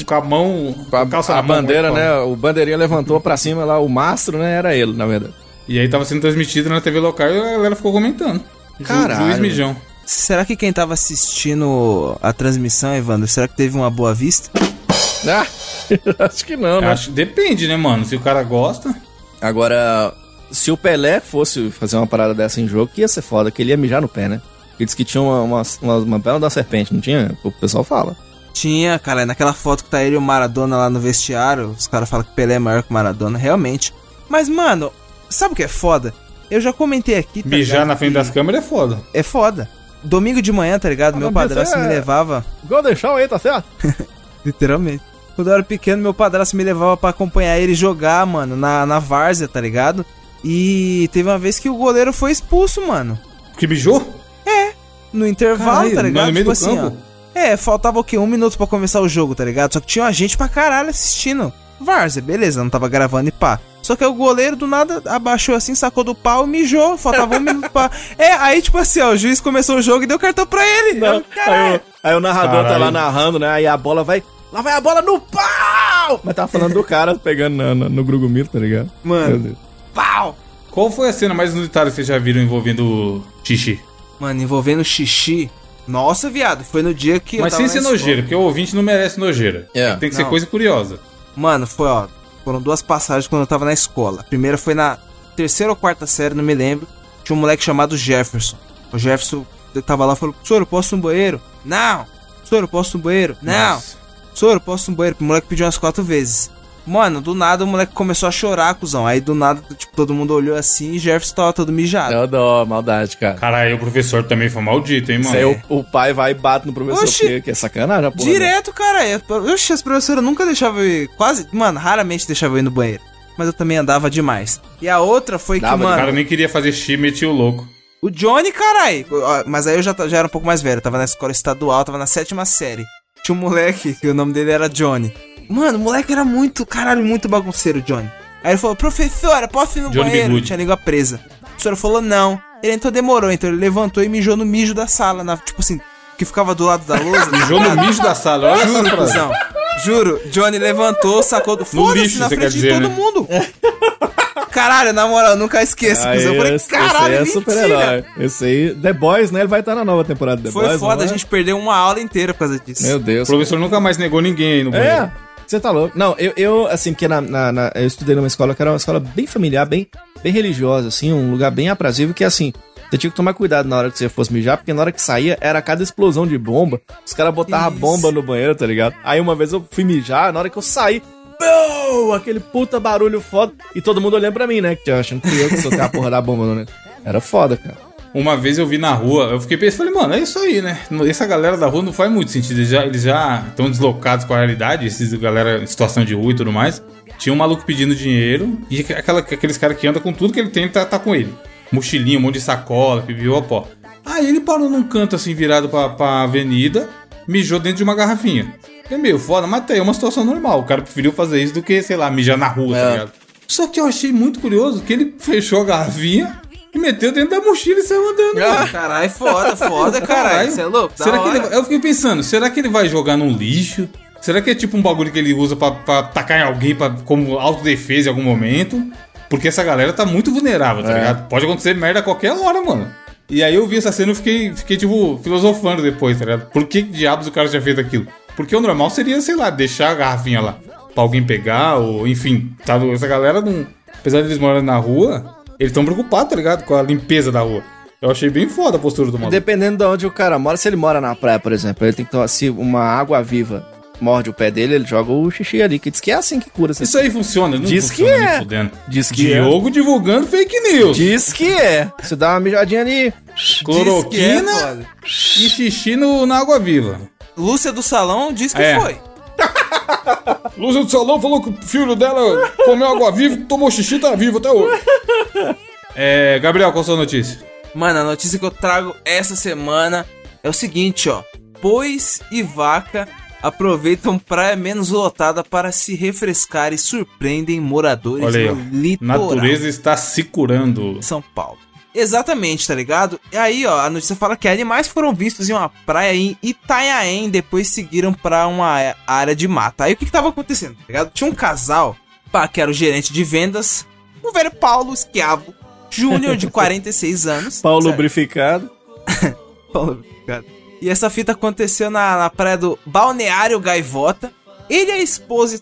Speaker 2: com a mão.
Speaker 4: Com a,
Speaker 2: calça
Speaker 4: a
Speaker 2: mão,
Speaker 4: bandeira,
Speaker 2: é
Speaker 4: né? O bandeirinha levantou pra cima lá, o mastro, né? Era ele, na verdade.
Speaker 2: E aí tava sendo transmitido na TV local e a galera ficou comentando.
Speaker 4: Caralho.
Speaker 2: Juiz Mijão.
Speaker 3: Será que quem tava assistindo a transmissão, Evandro, será que teve uma boa vista?
Speaker 4: Ah, acho que não, né?
Speaker 2: Acho que depende, né, mano? Se o cara gosta.
Speaker 4: Agora, se o Pelé fosse fazer uma parada dessa em jogo, que ia ser foda, que ele ia mijar no pé, né? Ele disse que tinha uma, uma, uma, uma bela da serpente, não tinha? O pessoal fala.
Speaker 3: Tinha, cara, naquela foto que tá ele e o Maradona lá no vestiário, os caras falam que Pelé é maior que o Maradona, realmente. Mas, mano, sabe o que é foda? Eu já comentei aqui, tá
Speaker 2: Mijar
Speaker 3: ligado,
Speaker 2: na frente das câmeras é foda.
Speaker 3: É foda. Domingo de manhã, tá ligado? Meu
Speaker 4: Ah, mas
Speaker 3: padrasto
Speaker 4: é-
Speaker 3: me levava,
Speaker 4: Golden Show aí, tá certo?
Speaker 3: literalmente. Quando eu era pequeno, meu padrasto me levava pra acompanhar ele jogar, mano, na, na várzea, tá ligado? E teve uma vez que o goleiro foi expulso, mano.
Speaker 2: Que mijou?
Speaker 3: No intervalo,
Speaker 2: Caralho,
Speaker 3: tá ligado?
Speaker 2: no meio
Speaker 3: tipo
Speaker 2: do
Speaker 3: assim,
Speaker 2: campo?
Speaker 3: ó. É, faltava o quê? Um minuto pra começar o jogo, tá ligado? Só que tinha uma gente pra caralho assistindo. Várzea, beleza, não tava gravando e pá. Só que o goleiro do nada abaixou assim, sacou do pau e mijou. Faltava um minuto pra. É, aí tipo assim, ó, o juiz começou o jogo e deu cartão pra ele.
Speaker 4: Não, aí, o, aí o narrador tá
Speaker 2: Caralho.
Speaker 4: lá narrando, né? Aí a bola vai. Lá vai a bola no pau! Mas tava falando do cara pegando na- na- no Grugumiro, tá ligado?
Speaker 3: Mano. Pau!
Speaker 2: Qual foi a cena mais inusitada que vocês já viram envolvendo xixi?
Speaker 3: Mano, envolvendo xixi. Nossa, viado, foi no dia que
Speaker 2: Mas
Speaker 3: eu
Speaker 2: sem ser nojeira, porque o ouvinte não merece nojeira.
Speaker 4: É.
Speaker 2: Tem que ser
Speaker 3: Não.
Speaker 2: coisa curiosa.
Speaker 3: Mano, foi, ó. Foram duas passagens quando eu tava na escola. A primeira foi na terceira ou quarta série, não me lembro. Tinha um moleque chamado Jefferson. O Jefferson tava lá e falou: Senhor, eu posso ir no banheiro? Não! Senhor, eu posso ir no banheiro? Não!
Speaker 2: Nossa.
Speaker 3: Senhor, eu posso ir no banheiro? O moleque pediu umas quatro vezes. Mano, do nada o moleque começou a chorar, cuzão. Aí do nada, tipo, todo mundo olhou assim e Jefferson tava todo mijado.
Speaker 4: Eu dou maldade, cara.
Speaker 2: Caralho, o professor também foi maldito, hein, mano?
Speaker 4: Isso aí o, o pai vai e bate no professor,
Speaker 3: Oxi.
Speaker 4: que é sacanagem, porra. né?
Speaker 3: Direto, cara. Eu- Oxe, as professoras nunca deixavam eu ir. Quase, mano, raramente deixavam eu ir no banheiro. Mas eu também andava demais. E a outra foi
Speaker 4: Dava,
Speaker 3: que,
Speaker 2: O
Speaker 3: mano.
Speaker 2: cara nem queria fazer xixi, metia o louco.
Speaker 3: O Johnny, carai! Mas aí eu já, já era um pouco mais velho. eu Tava na escola estadual, tava na sétima série. Tinha um moleque, que o nome dele era Johnny. Mano, o moleque era muito, caralho, muito bagunceiro, Johnny. Aí ele falou, professora, posso ir no
Speaker 2: Johnny
Speaker 3: banheiro? Tinha a língua presa. A professora falou, não. Ele entrou, demorou. Então ele levantou e mijou no mijo da sala. Na, tipo assim, que ficava do lado da lousa.
Speaker 2: Mijou no mijo da sala, olha essa
Speaker 3: Juro,
Speaker 2: frase.
Speaker 3: cuzão. Juro, Johnny levantou, sacou do foda-se
Speaker 2: lixo,
Speaker 3: na frente
Speaker 2: quer
Speaker 3: de todo
Speaker 2: né?
Speaker 3: mundo. Caralho, na moral, nunca esqueço. Eu falei,
Speaker 4: esse,
Speaker 3: caralho,
Speaker 4: esse aí é super-herói. Esse aí, The Boys, né? Ele vai estar na nova temporada do The
Speaker 3: Foi
Speaker 4: Boys.
Speaker 3: foda,
Speaker 4: não
Speaker 3: a
Speaker 4: é?
Speaker 3: gente perdeu uma aula inteira por causa disso.
Speaker 4: Meu
Speaker 2: O
Speaker 4: Deus.
Speaker 2: professor nunca mais negou ninguém aí no banheiro.
Speaker 4: É, você tá louco. Não, eu, eu assim, porque na, na- na- eu estudei numa escola que era uma escola bem familiar, bem, bem religiosa, assim, um lugar bem aprazível, que assim, você tinha que tomar cuidado na hora que você fosse mijar, porque na hora que saía era cada explosão de bomba. Os caras botavam bomba no banheiro, tá ligado? Aí uma vez eu fui mijar, na hora que eu saí, Aquele puta barulho foda, e todo mundo olhando pra mim, né? Que achando que eu que soltei a porra da bomba, né? Era foda, cara.
Speaker 2: Uma vez eu vi na rua, eu fiquei pensando, falei, mano, é isso aí, né? Essa galera da rua não faz muito sentido. Eles já, eles já estão deslocados com a realidade, esses galera em situação de rua e tudo mais. Tinha um maluco pedindo dinheiro e aquela, aqueles caras que andam com tudo que ele tem, tá, tá com ele. Mochilinha, um monte de sacola, pó. Aí ele parou num canto assim, virado pra, pra avenida, mijou dentro de uma garrafinha. É meio foda, mas é uma situação normal. O cara preferiu fazer isso do que, sei lá, mijar na rua, tá
Speaker 4: É.
Speaker 2: ligado? Só que eu achei muito curioso que ele fechou a garrafinha e meteu dentro da mochila e saiu andando. mano.
Speaker 3: Caralho, foda, foda, caralho. Você é louco?
Speaker 2: Será que ele, eu fiquei pensando, será que ele vai jogar num lixo? Será que é tipo um bagulho que ele usa pra, pra tacar em alguém pra, como autodefesa em algum momento? Porque essa galera tá muito vulnerável, tá
Speaker 4: É.
Speaker 2: ligado? Pode acontecer merda a qualquer hora, mano. E aí eu vi essa cena e fiquei, fiquei, tipo, filosofando depois, tá ligado? Por que diabos o cara tinha feito aquilo? Porque o normal seria, sei lá, deixar a garrafinha lá pra alguém pegar, ou enfim. Tá, essa galera não. Apesar de eles morarem na rua, eles estão preocupados, tá ligado? Com a limpeza da rua. Eu achei bem foda a postura do maluco.
Speaker 4: Dependendo de onde o cara mora, se ele mora na praia, por exemplo, ele tem que tomar, se uma água viva morde o pé dele, ele joga o xixi ali, que diz que é assim que cura.
Speaker 2: Isso aí funciona, não
Speaker 4: Diz que
Speaker 2: funciona nem
Speaker 4: é.
Speaker 2: fudendo.
Speaker 4: Diz que é.
Speaker 2: Diogo divulgando fake news.
Speaker 4: Diz que é. Você dá uma mijadinha ali.
Speaker 3: Diz que é
Speaker 2: Cloroquina
Speaker 3: foda.
Speaker 2: e xixi no, na água viva.
Speaker 3: Lúcia do salão diz que
Speaker 2: É.
Speaker 3: foi.
Speaker 2: Lúcia do Salão falou que o filho dela comeu água viva, tomou xixi e tá vivo até hoje. É, Gabriel, qual a sua notícia?
Speaker 3: Mano, a notícia que eu trago essa semana é o seguinte, ó. Bois e vaca aproveitam praia menos lotada para se refrescar e surpreendem moradores
Speaker 2: Olha aí,
Speaker 3: no litoral
Speaker 2: Natureza está se curando.
Speaker 3: São Paulo. Exatamente, tá ligado? E aí, ó, a notícia fala que animais foram vistos em uma praia em Itanhaém, depois seguiram pra uma área de mata. Aí o que que tava acontecendo, tá ligado? Tinha um casal, pá, que era o gerente de vendas, o velho Paulo Esquiavo Júnior, de 46 anos.
Speaker 4: Pau
Speaker 3: certo?
Speaker 4: lubrificado.
Speaker 3: Paulo Lubricado. E essa fita aconteceu na, na praia do Balneário Gaivota. Ele e a esposa.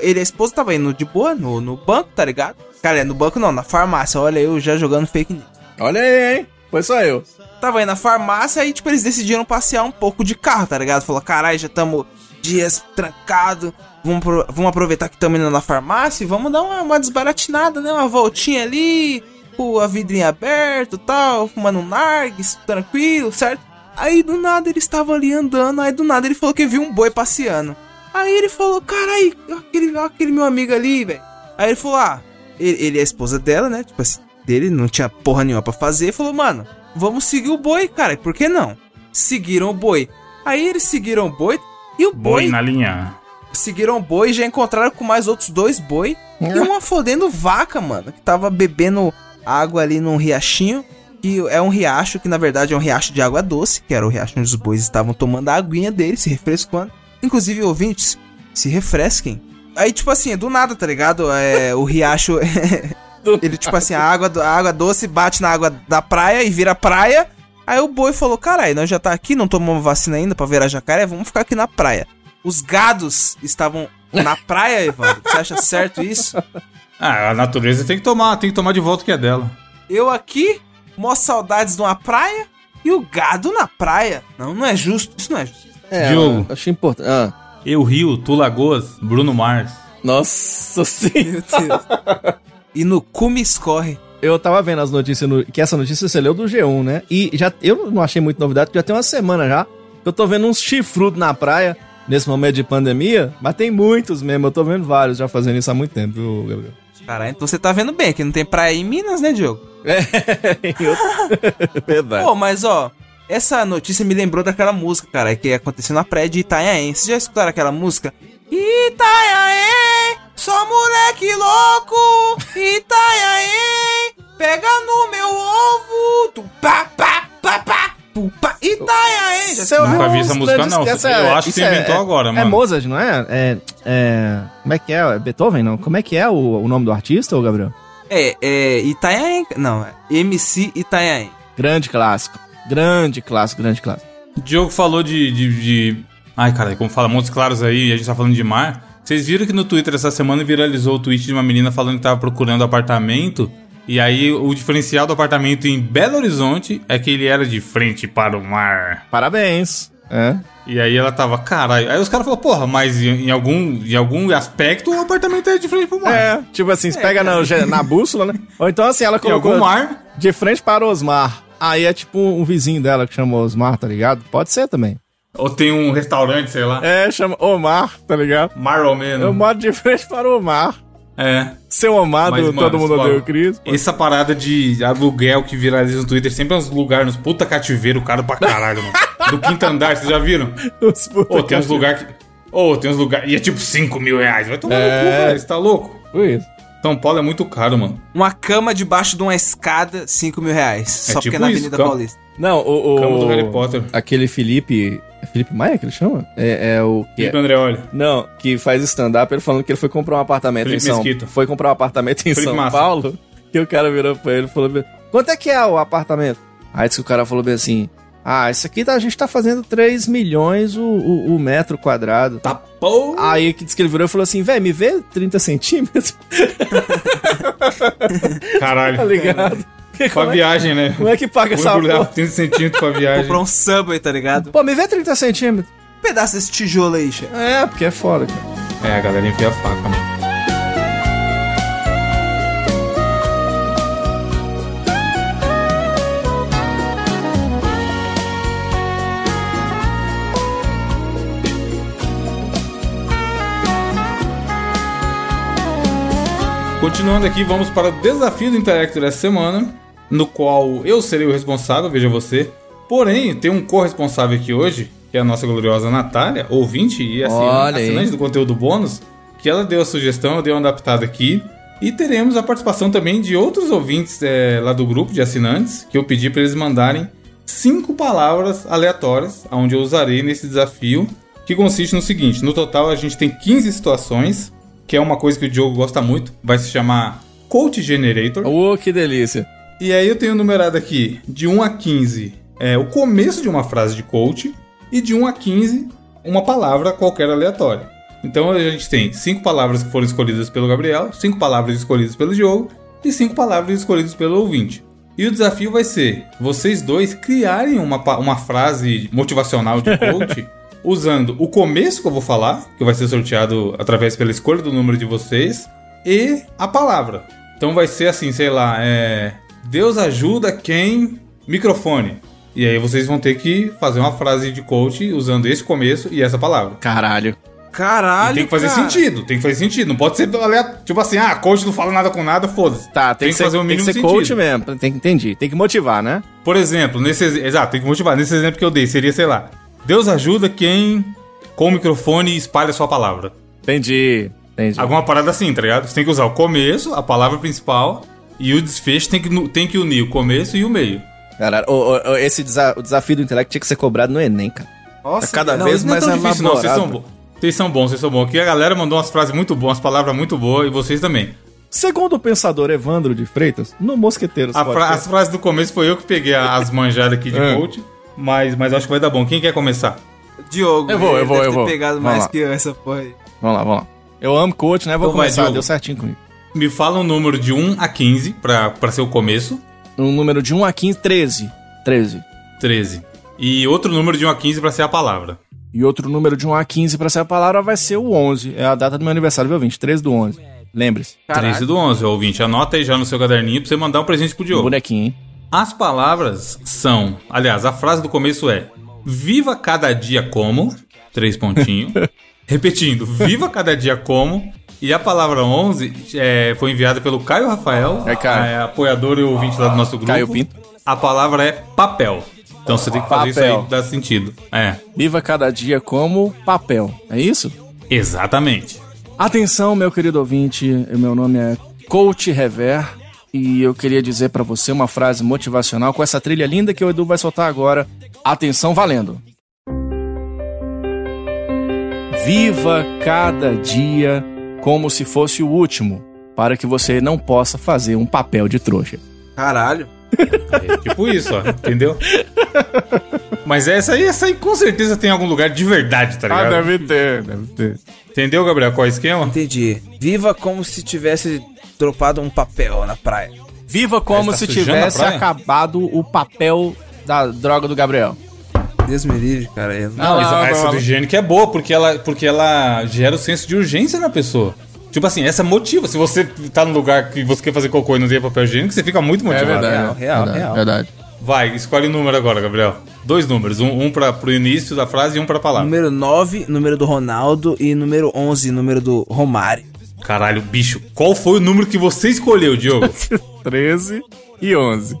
Speaker 3: Ele e a esposa tava indo de boa no, no banco, tá ligado? Cara, é no banco não, na farmácia. Olha eu já jogando fake news.
Speaker 4: Olha aí, hein? Foi só eu.
Speaker 3: Tava aí na farmácia e, tipo, eles decidiram passear um pouco de carro, tá ligado? Falou, caralho, já estamos dias trancados. Vamos, pro- vamos aproveitar que estamos indo na farmácia e vamos dar uma, uma desbaratinada, né? Uma voltinha ali, com a vidrinha aberta e tal, fumando um nargues, tranquilo, certo? Aí do nada ele estava ali andando, aí do nada ele falou que viu um boi passeando. Aí ele falou, caralho, aquele, aquele meu amigo ali, velho. Aí ele falou, ah, ele, ele é a esposa dela, né? Tipo assim, dele não tinha porra nenhuma pra fazer. Ele falou, mano, vamos seguir o boi, cara. Por que não? Seguiram o boi. Aí eles seguiram o boi e o boi.
Speaker 2: Boi na linha.
Speaker 3: Seguiram o boi e já encontraram com mais outros dois boi. E uma fodendo vaca, mano. Que tava bebendo água ali num riachinho. Que é um riacho que na verdade é um riacho de água doce. Que era o riacho onde os bois estavam tomando a aguinha deles, se refrescando. Inclusive, ouvintes, se refresquem. Aí, tipo assim, do nada, tá ligado? É, o riacho. ele, tipo assim, a água, a água doce bate na água da praia e vira praia. Aí o boi falou: caralho, nós já tá aqui, não tomamos vacina ainda pra virar jacaré, vamos ficar aqui na praia. Os gados estavam na praia, Evandro. Você acha certo isso?
Speaker 2: Ah, a natureza tem que tomar, tem que tomar de volta o que é dela.
Speaker 3: Eu aqui, mó saudades de uma praia e o gado na praia. Não, não é justo, isso não é justo.
Speaker 4: É,
Speaker 2: Diogo.
Speaker 4: eu achei importante. Ah.
Speaker 2: Eu Rio, Tu Lagoas, Bruno Mars.
Speaker 4: Nossa senhora.
Speaker 3: Meu Deus. E no cu me escorre.
Speaker 4: Eu tava vendo as notícias, no, que essa notícia você leu do G1, né? E já, eu não achei muito novidade, porque já tem uma semana já. que Eu tô vendo uns chifrudos na praia, nesse momento de pandemia, mas tem muitos mesmo, eu tô vendo vários já fazendo isso há muito tempo, viu, Gabriel?
Speaker 3: Caralho, então você tá vendo bem que não tem praia em Minas, né, Diogo?
Speaker 4: Verdade.
Speaker 3: Pô, mas ó, essa notícia me lembrou daquela música, cara, que aconteceu na praia de Itanhaém. Vocês já escutaram aquela música? Itanhaém, só moleque louco, Itanhaém, pega no meu ovo, tu pá, pá, pá, pá, tu pá, Itanhaém. Já
Speaker 4: Você
Speaker 3: escutaram?
Speaker 2: Nunca vi essa música, não.
Speaker 4: essa
Speaker 2: Eu acho que você inventou agora,
Speaker 4: É
Speaker 2: mano.
Speaker 4: Mozart, não é? É, é... Como é que é? É Beethoven, não? Como é que é o, o nome do artista, ô Gabriel?
Speaker 3: É, é Itanhaém, não, é MC Itanhaém.
Speaker 4: Grande clássico. Grande clássico, grande clássico.
Speaker 2: Diogo falou de, de, de- Ai, cara, como fala Montes Claros aí, e a gente tá falando de mar. Vocês viram que no Twitter essa semana viralizou o tweet de uma menina falando que tava procurando apartamento. E aí o diferencial do apartamento em Belo Horizonte é que ele era de frente para o mar.
Speaker 4: Parabéns. É.
Speaker 2: E aí ela tava, caralho. Aí os caras falaram, porra, mas em, em algum, em algum aspecto o apartamento é de frente pro mar.
Speaker 4: É, tipo assim, você pega na, na bússola, né? Ou então assim, ela
Speaker 2: Em
Speaker 4: colocou
Speaker 2: algum mar.
Speaker 4: de frente para Osmar. Aí é tipo um vizinho dela que chama Osmar, tá ligado? Pode ser também.
Speaker 2: Ou tem um restaurante, sei lá.
Speaker 4: É, chama Omar, tá ligado?
Speaker 2: Mar ou menos.
Speaker 4: Eu moro de frente para o Omar.
Speaker 2: É.
Speaker 4: Seu Omar
Speaker 2: Mas, mano,
Speaker 4: Todo Mundo
Speaker 2: mano,
Speaker 4: Odeia o Cris.
Speaker 2: Essa parada de aluguel que viraliza no Twitter sempre é uns lugares, uns puta cativeiro caro pra caralho, mano. Do quinto andar, vocês já viram?
Speaker 4: Os puta
Speaker 2: Ô, tem uns lugares que. Ô, tem uns lugares. E é tipo 5 mil reais. Vai tomar no
Speaker 4: É.
Speaker 2: cu, velho. Você tá louco?
Speaker 4: Foi isso.
Speaker 2: São Paulo é muito caro, mano.
Speaker 3: Uma cama debaixo de uma escada, 5 mil reais. Só porque
Speaker 2: tipo
Speaker 3: é na
Speaker 2: isso,
Speaker 3: Avenida
Speaker 2: cama.
Speaker 3: Paulista.
Speaker 4: Não, o. o
Speaker 2: Cama do Harry Potter.
Speaker 4: Aquele Felipe. É Felipe Maia que ele chama? É, é o.
Speaker 2: Felipe Andreoli.
Speaker 4: Não, que faz stand-up, ele falando que ele foi comprar um apartamento
Speaker 2: Felipe
Speaker 4: em São
Speaker 2: Mesquita.
Speaker 4: Foi comprar um apartamento em
Speaker 2: Felipe
Speaker 4: São
Speaker 2: Massa.
Speaker 4: Paulo. Que o cara virou pra ele e falou: Quanto é que é o apartamento? Aí disse que o cara falou bem assim: Ah, isso aqui tá- a gente tá fazendo 3 milhões o, o, o metro quadrado.
Speaker 2: Tá pô.
Speaker 4: Aí que disse que ele virou e falou assim: Véi, me vê 30 centímetros, tá
Speaker 2: Caralho.
Speaker 4: ligado?
Speaker 2: Pra
Speaker 4: é,
Speaker 2: viagem, né?
Speaker 4: como é que paga essa
Speaker 2: Vou
Speaker 4: porra?
Speaker 2: 30 centímetros pra viagem.
Speaker 3: Comprar um Subway, tá ligado?
Speaker 4: Pô, me vê 30 centímetros.
Speaker 3: Um pedaço desse tijolo aí, chefe.
Speaker 4: É, porque é foda, cara.
Speaker 2: É, a galera enfia a faca, mano. Continuando aqui, vamos para o desafio do intelecto dessa semana, no qual eu serei o responsável, veja você. Porém, tem um corresponsável aqui hoje, que é a nossa gloriosa Natália, ouvinte e assim, assinante do conteúdo bônus, que ela deu a sugestão, eu dei uma adaptada aqui. E teremos a participação também de outros ouvintes é, lá do grupo de assinantes, que eu pedi para eles mandarem cinco palavras aleatórias, onde eu usarei nesse desafio, que consiste no seguinte: no total a gente tem 15 situações, que é uma coisa que o Diogo gosta muito, vai se chamar Coach Generator.
Speaker 4: Ô, que delícia.
Speaker 2: E aí eu tenho numerado aqui de 1 a 15 é o começo de uma frase de coach e de 1 a 15 uma palavra qualquer aleatória. Então a gente tem cinco palavras que foram escolhidas pelo Gabriel, cinco palavras escolhidas pelo Diogo e cinco palavras escolhidas pelo ouvinte. E o desafio vai ser vocês dois criarem uma, uma frase motivacional de coach usando o começo que eu vou falar, que vai ser sorteado através pela escolha do número de vocês, e a palavra. Então vai ser assim, sei lá, é. Deus ajuda quem. Microfone. E aí vocês vão ter que fazer uma frase de coach usando esse começo e essa palavra.
Speaker 4: Caralho.
Speaker 3: Caralho,
Speaker 2: E tem que fazer
Speaker 3: cara.
Speaker 2: sentido, tem que fazer sentido. Não pode ser aleatório. Tipo assim, ah, coach não fala nada com nada, foda-se.
Speaker 4: Tá, tem, que, ser,
Speaker 2: fazer o
Speaker 4: tem que
Speaker 2: mínimo
Speaker 4: ser
Speaker 2: sentido.
Speaker 4: coach mesmo. Tem, entendi. Tem que motivar, né?
Speaker 2: Por exemplo, nesse ex- exato, tem que motivar. Nesse exemplo que eu dei, seria, sei lá, Deus ajuda quem com o microfone espalha sua palavra.
Speaker 4: Entendi. Entendi.
Speaker 2: Alguma parada assim, tá ligado? Você tem que usar o começo, a palavra principal, e o desfecho tem que, tem que unir o começo e o meio.
Speaker 4: Caralho, ô, ô, ô, esse desa- o desafio do intelecto tinha que ser cobrado no Enem, cara.
Speaker 3: Nossa,
Speaker 4: Tá cada
Speaker 3: não,
Speaker 4: vez
Speaker 3: é
Speaker 4: mais
Speaker 3: tão
Speaker 2: Difícil não, vocês são, vocês são bons, vocês são bons. Aqui a galera mandou umas frases muito boas, umas palavras muito boas, e vocês também.
Speaker 4: Segundo o pensador Evandro de Freitas, no Mosqueteiros
Speaker 2: A fra- as frases do começo foi eu que peguei as manjadas aqui de
Speaker 4: É.
Speaker 2: coach, mas, mas acho que vai dar bom. Quem quer começar?
Speaker 3: Diogo,
Speaker 4: Eu vou, eu vou, eu
Speaker 3: ter
Speaker 4: vou.
Speaker 3: pegado
Speaker 4: Vamos
Speaker 3: mais
Speaker 4: lá.
Speaker 3: que eu essa porra aí.
Speaker 4: Vamos lá, vamos lá. Eu amo coach, né? Vou
Speaker 2: Então vai,
Speaker 4: começar,
Speaker 2: Diogo.
Speaker 4: deu certinho comigo.
Speaker 2: Me fala um número de 1 a 15 pra, pra ser o começo.
Speaker 4: Um número de 1 a 15, 13. 13.
Speaker 2: 13. E outro número de 1 a 15 pra ser a palavra.
Speaker 4: E outro número de 1 a 15 pra ser a palavra vai ser o 11. É a data do meu aniversário, viu, 13 13 do 11. Lembre-se.
Speaker 2: 13 do 11, ouvinte. Anota aí já no seu caderninho pra você mandar um presente pro
Speaker 4: Um
Speaker 2: Diogo.
Speaker 4: bonequinho, hein?
Speaker 2: As palavras são. Aliás, a frase do começo é: Viva cada dia como. Três pontinhos. Repetindo: Viva cada dia como. E a palavra 11 é, foi enviada pelo Caio Rafael,
Speaker 4: É, Caio.
Speaker 2: é, apoiador e ouvinte lá do nosso grupo.
Speaker 4: Caio Pinto.
Speaker 2: A palavra é papel. Então você tem que fazer
Speaker 4: Papel.
Speaker 2: isso aí, dá sentido. É,
Speaker 4: Viva cada dia como papel. É isso?
Speaker 2: exatamente.
Speaker 4: Atenção, meu querido ouvinte. Meu nome é Coach Rever. E eu queria dizer pra você uma frase motivacional com essa trilha linda que o Edu vai soltar agora. Atenção, valendo. Viva cada dia como se fosse o último, para que você não possa fazer um papel de trouxa.
Speaker 3: Caralho.
Speaker 2: É tipo isso, ó, entendeu? Mas essa aí, essa aí com certeza tem algum lugar de verdade, tá ligado?
Speaker 4: Ah, ter, deve ter.
Speaker 2: Entendeu, Gabriel? Qual é o esquema?
Speaker 3: Entendi. Viva como se tivesse dropado um papel na praia.
Speaker 4: Viva como
Speaker 2: tá
Speaker 4: se tivesse acabado o papel da droga do Gabriel.
Speaker 3: Deus me livre, cara. Eu...
Speaker 2: Não,
Speaker 4: Ah,
Speaker 2: essa, do higiênico é boa, porque ela, porque ela gera o senso de urgência na pessoa. Tipo assim, essa motiva. Se você tá num lugar que você quer fazer cocô e não tem papel higiênico, você fica muito motivado.
Speaker 3: Real, real, real.
Speaker 4: verdade.
Speaker 2: Vai, escolhe o número agora, Gabriel. Dois números, um, um pra, pro início da frase e um pra palavra.
Speaker 3: Número 9, número do Ronaldo e número 11, número do Romário.
Speaker 2: Caralho, bicho, qual foi o número que você escolheu, Diogo?
Speaker 4: 13 e 11.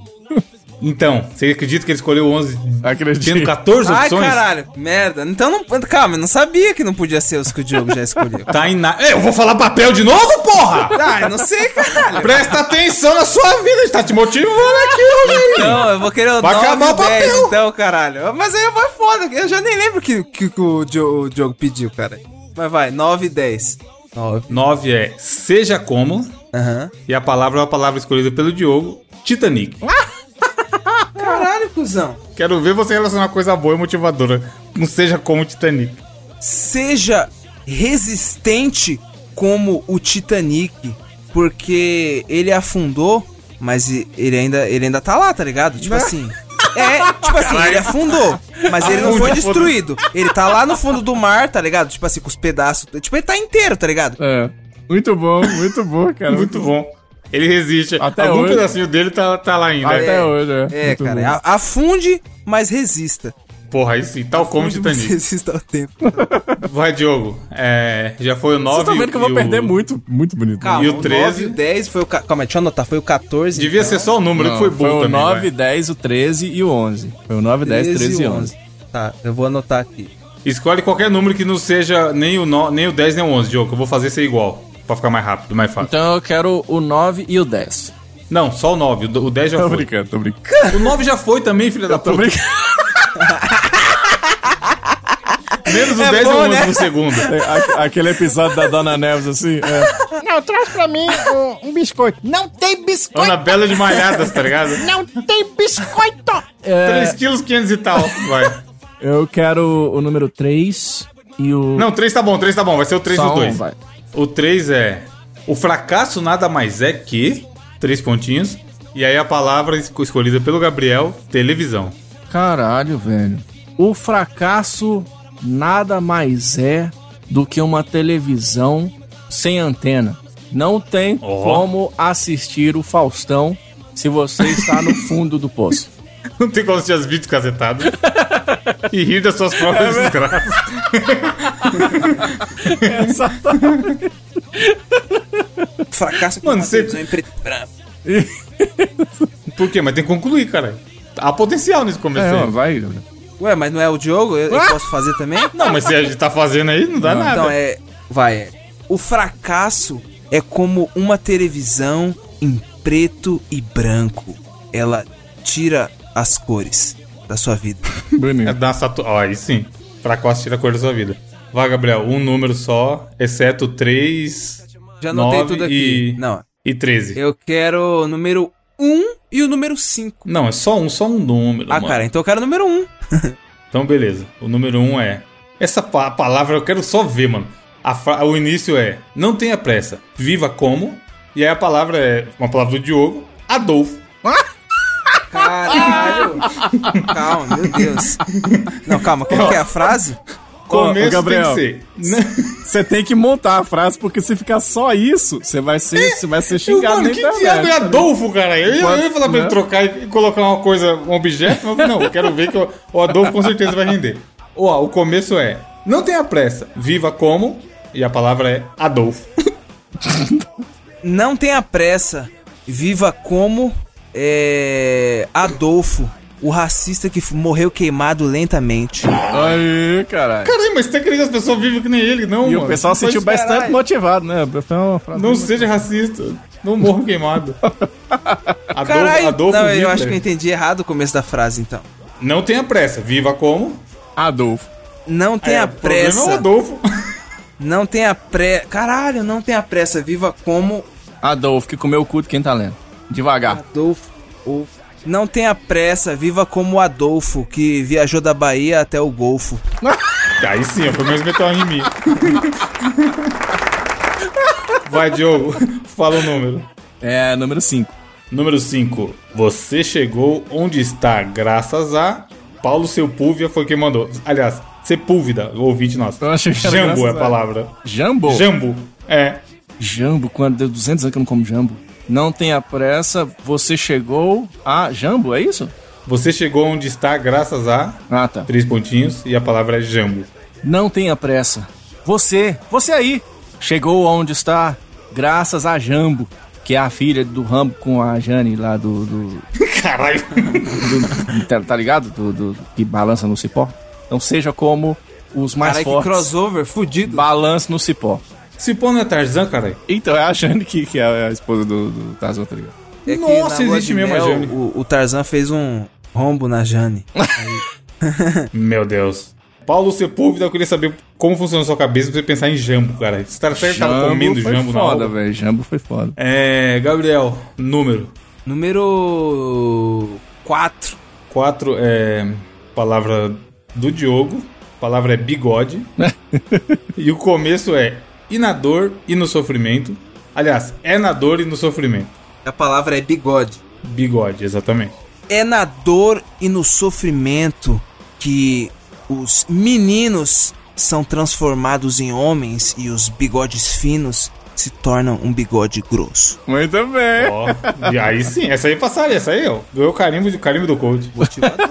Speaker 2: Então, você acredita que ele escolheu 11
Speaker 4: Acredito.
Speaker 2: tendo 14
Speaker 3: Ai,
Speaker 2: opções?
Speaker 3: caralho, merda. Então não. Calma, eu não sabia que não podia ser os que o Diogo já escolheu.
Speaker 2: Tá em na... Eu vou falar papel de novo, porra!
Speaker 3: Ah, eu não sei, caralho.
Speaker 2: Presta atenção na sua vida, a gente tá te motivando aqui, Rogerinho.
Speaker 3: Não, eu vou querer o
Speaker 2: Vai
Speaker 3: 9
Speaker 2: acabar
Speaker 3: e
Speaker 2: o
Speaker 3: o 10,
Speaker 2: papel.
Speaker 3: então, caralho. Mas aí vai foda, eu já nem lembro o que, que, que o, Diogo, o Diogo pediu, cara. Mas vai, 9 e 10. 9.
Speaker 2: 9 é seja como,
Speaker 3: Aham.
Speaker 2: e a palavra é uma palavra escolhida pelo Diogo, Titanic.
Speaker 3: Caralho, cuzão.
Speaker 2: Quero ver você relacionar uma coisa boa e motivadora. Não seja como Titanic.
Speaker 3: Seja resistente como o Titanic, porque ele afundou, mas ele ainda, ele ainda tá lá, tá ligado? Tipo assim. É, tipo assim, ele afundou, mas ele não foi destruído. Ele tá lá no fundo do mar, tá ligado? Tipo assim, com os pedaços. Tipo, ele tá inteiro, tá ligado?
Speaker 4: É. Muito bom, muito bom, cara.
Speaker 2: Muito bom. Ele resiste.
Speaker 4: Até
Speaker 2: Algum
Speaker 4: hoje.
Speaker 2: pedacinho dele tá, tá lá ainda.
Speaker 4: Até
Speaker 3: É,
Speaker 4: hoje, é.
Speaker 3: É,
Speaker 4: Muito
Speaker 3: cara.
Speaker 4: bom.
Speaker 3: Afunde, mas resista.
Speaker 2: Porra, aí sim, tal como Titanic.
Speaker 3: resista ao tempo.
Speaker 2: Vai, Diogo. É, já foi o 9
Speaker 4: Vocês estão vendo que eu vou
Speaker 2: o-
Speaker 4: perder muito, muito bonito.
Speaker 3: Calma,
Speaker 2: E o
Speaker 3: o
Speaker 2: 13?
Speaker 3: 9 e o 10 foi o... ca- Calma, deixa eu anotar. Foi o 14.
Speaker 2: Devia
Speaker 3: então.
Speaker 2: ser só o número
Speaker 4: Não,
Speaker 2: que foi bom
Speaker 4: o
Speaker 2: também.
Speaker 4: 9,
Speaker 2: vai.
Speaker 4: 10, o 13 e o 11. Foi o 9, 10, 13 e 11.
Speaker 3: Tá, eu vou anotar aqui.
Speaker 2: Escolhe qualquer número que não seja nem o, no, nem o 10 nem o 11, Diogo. Eu vou fazer ser igual. Pra ficar mais rápido, mais fácil.
Speaker 4: Então eu quero o 9 e o 10.
Speaker 2: Não, só o 9. O 10 já
Speaker 4: Tô
Speaker 2: foi.
Speaker 4: brincando, tô brincando.
Speaker 2: O 9 já foi também, filha da
Speaker 4: Tô
Speaker 2: puta.
Speaker 4: brincando.
Speaker 2: Menos o
Speaker 3: É
Speaker 2: 10
Speaker 3: bom,
Speaker 2: e o 11
Speaker 3: né?
Speaker 2: no segundo.
Speaker 4: É, a- Aquele episódio da Dona Neves assim. É.
Speaker 6: Não, traz pra mim um, um biscoito. Não tem biscoito!
Speaker 2: Ana Bela de Malhadas, tá ligado?
Speaker 6: Não tem biscoito!
Speaker 2: 3 quilos 500 e tal. Vai.
Speaker 4: Eu quero o número 3 e o.
Speaker 2: Não, 3 tá bom, 3 tá bom. Vai ser o 3
Speaker 4: Só
Speaker 2: do
Speaker 4: um,
Speaker 2: 2.
Speaker 4: vai.
Speaker 2: O 3 é... O fracasso nada mais é que... Três pontinhos. E aí a palavra esco- escolhida pelo Gabriel, televisão.
Speaker 4: Caralho, velho. O fracasso nada mais é do que uma televisão sem antena. Não tem
Speaker 2: Ó.
Speaker 4: como assistir o Faustão se você está no fundo do poço.
Speaker 2: Não tem como assistir as vídeos casetados. e rir das suas próprias desgraças.
Speaker 3: Fracasso com
Speaker 2: Mano,
Speaker 3: uma
Speaker 2: você-
Speaker 3: televisão em preto e branco.
Speaker 2: Por quê? Mas tem que concluir, cara. Há potencial nesse começo
Speaker 4: É, ó, vai.
Speaker 3: Ué, mas não é o Diogo? Eu, eu posso fazer também?
Speaker 2: Não, mas se a gente tá fazendo aí, não dá nada.
Speaker 3: Então é. Vai. é. O fracasso é como uma televisão em preto e branco. Ela tira as cores da sua vida.
Speaker 2: É
Speaker 4: Bonito.
Speaker 2: Ó, aí sim. Fracasso tira a cor da sua vida. Vai, Gabriel. Um número só, exceto 3,
Speaker 3: Já anotei
Speaker 2: 9
Speaker 3: tudo aqui.
Speaker 2: e...
Speaker 3: Não.
Speaker 2: e 13.
Speaker 3: Eu quero o número 1 e o número 5.
Speaker 2: Não, é só um, só um número,
Speaker 3: Ah,
Speaker 2: mano.
Speaker 3: cara, então eu quero o número 1.
Speaker 2: Então, beleza. O número 1 um é... Essa pa- palavra eu quero só ver, mano. A fra- O início é... Não tenha pressa. Viva como... E aí a palavra é... Uma palavra do Diogo. Adolfo.
Speaker 3: Caralho! calma, meu Deus. Não, calma, como que é a frase?
Speaker 2: Começo
Speaker 4: ô, Gabriel.
Speaker 2: tem que.
Speaker 4: Você tem que montar a frase, porque se ficar só isso, você vai ser, você vai ser xingado
Speaker 2: mano,
Speaker 4: na
Speaker 2: que
Speaker 4: internet.
Speaker 2: diabo é Adolfo, cara? Eu, ia- eu ia falar pra ele
Speaker 4: né?
Speaker 2: trocar e colocar uma coisa, um objeto, mas não, eu quero ver que o, o Adolfo com certeza vai render. Ó, o começo é: Não tenha pressa, viva como, e a palavra é Adolfo.
Speaker 3: Não tenha pressa. Viva como é, Adolfo, o racista que morreu queimado lentamente.
Speaker 4: Aí, caralho.
Speaker 2: Caralho, mas você tá querendo que as pessoas vivem que nem ele? Não,
Speaker 4: E
Speaker 2: mano.
Speaker 4: o pessoal
Speaker 2: Não
Speaker 4: se sentiu bastante
Speaker 3: caralho.
Speaker 4: motivado, né? Foi uma frase
Speaker 2: Não
Speaker 4: muito-
Speaker 2: seja racista. Não morra queimado. Adolfo,
Speaker 3: Caralho,
Speaker 2: Adolfo
Speaker 3: não, eu acho que eu entendi errado o começo da frase, então.
Speaker 2: Não tenha pressa, viva como.
Speaker 4: Adolfo.
Speaker 3: Não tenha
Speaker 2: É, o problema é o
Speaker 3: pressa.
Speaker 2: Adolfo.
Speaker 3: Não tenha pressa. Caralho, não tenha pressa. Viva como
Speaker 4: Adolfo, que comeu o cu de quem tá lendo. Devagar.
Speaker 3: Adolfo. o- Não tenha pressa. Viva como Adolfo, que viajou da Bahia até o Golfo.
Speaker 2: Aí sim, foi mesmo meter uma em mim. Vai, Diogo, fala o número.
Speaker 4: É, número 5.
Speaker 2: Número 5. Você chegou onde está graças a Paulo Sepúlveda foi quem mandou. Aliás, Sepúlveda, o ouvinte nosso.
Speaker 4: Eu achei que era
Speaker 2: Jambo é a- palavra.
Speaker 4: Jambo?
Speaker 2: Jambo. É.
Speaker 4: Jambo, quando deu 200 anos que eu não como jambo. Não tenha pressa, você chegou a jambo, é isso?
Speaker 2: Você chegou onde está graças a
Speaker 4: Ah, tá.
Speaker 2: três pontinhos e a palavra é jambo.
Speaker 4: Não tenha pressa. Você, você aí, chegou onde está graças a Jambo, que é a filha do Rambo com a Jane lá do. do,
Speaker 2: Caralho.
Speaker 4: do- tá, tá ligado? Do, do- que balança no cipó. Então seja como os mais
Speaker 3: Caralho, que
Speaker 4: fortes.
Speaker 3: crossover, fudido.
Speaker 4: Balance no cipó.
Speaker 2: Cipó não é Tarzan, caralho?
Speaker 4: Então é a Jane que, que é a esposa do, do Tarzan, tá ligado?
Speaker 3: É
Speaker 2: Nossa, existe mesmo a Jane.
Speaker 3: O, o Tarzan fez um rombo na Jane.
Speaker 2: Meu Deus. Paulo Sepúlveda, eu queria saber como funciona a sua cabeça pra você pensar em jambo, cara. Você tá certo tava comendo
Speaker 4: foi
Speaker 2: jambo na
Speaker 4: foda, velho. Jambo foi foda.
Speaker 2: É, Gabriel, número.
Speaker 3: Número 4.
Speaker 2: 4 é palavra do Diogo. Palavra é bigode. e o começo é e na dor e no sofrimento. Aliás, é na dor e no sofrimento.
Speaker 3: A palavra é bigode.
Speaker 2: Bigode, exatamente.
Speaker 3: É na dor e no sofrimento que os meninos são transformados em homens e os bigodes finos se tornam um bigode grosso.
Speaker 4: Muito bem.
Speaker 2: Ó, e aí sim, essa aí passaria, essa aí, ó. Ganhou o carimbo, carimbo do coach.
Speaker 3: Motivador.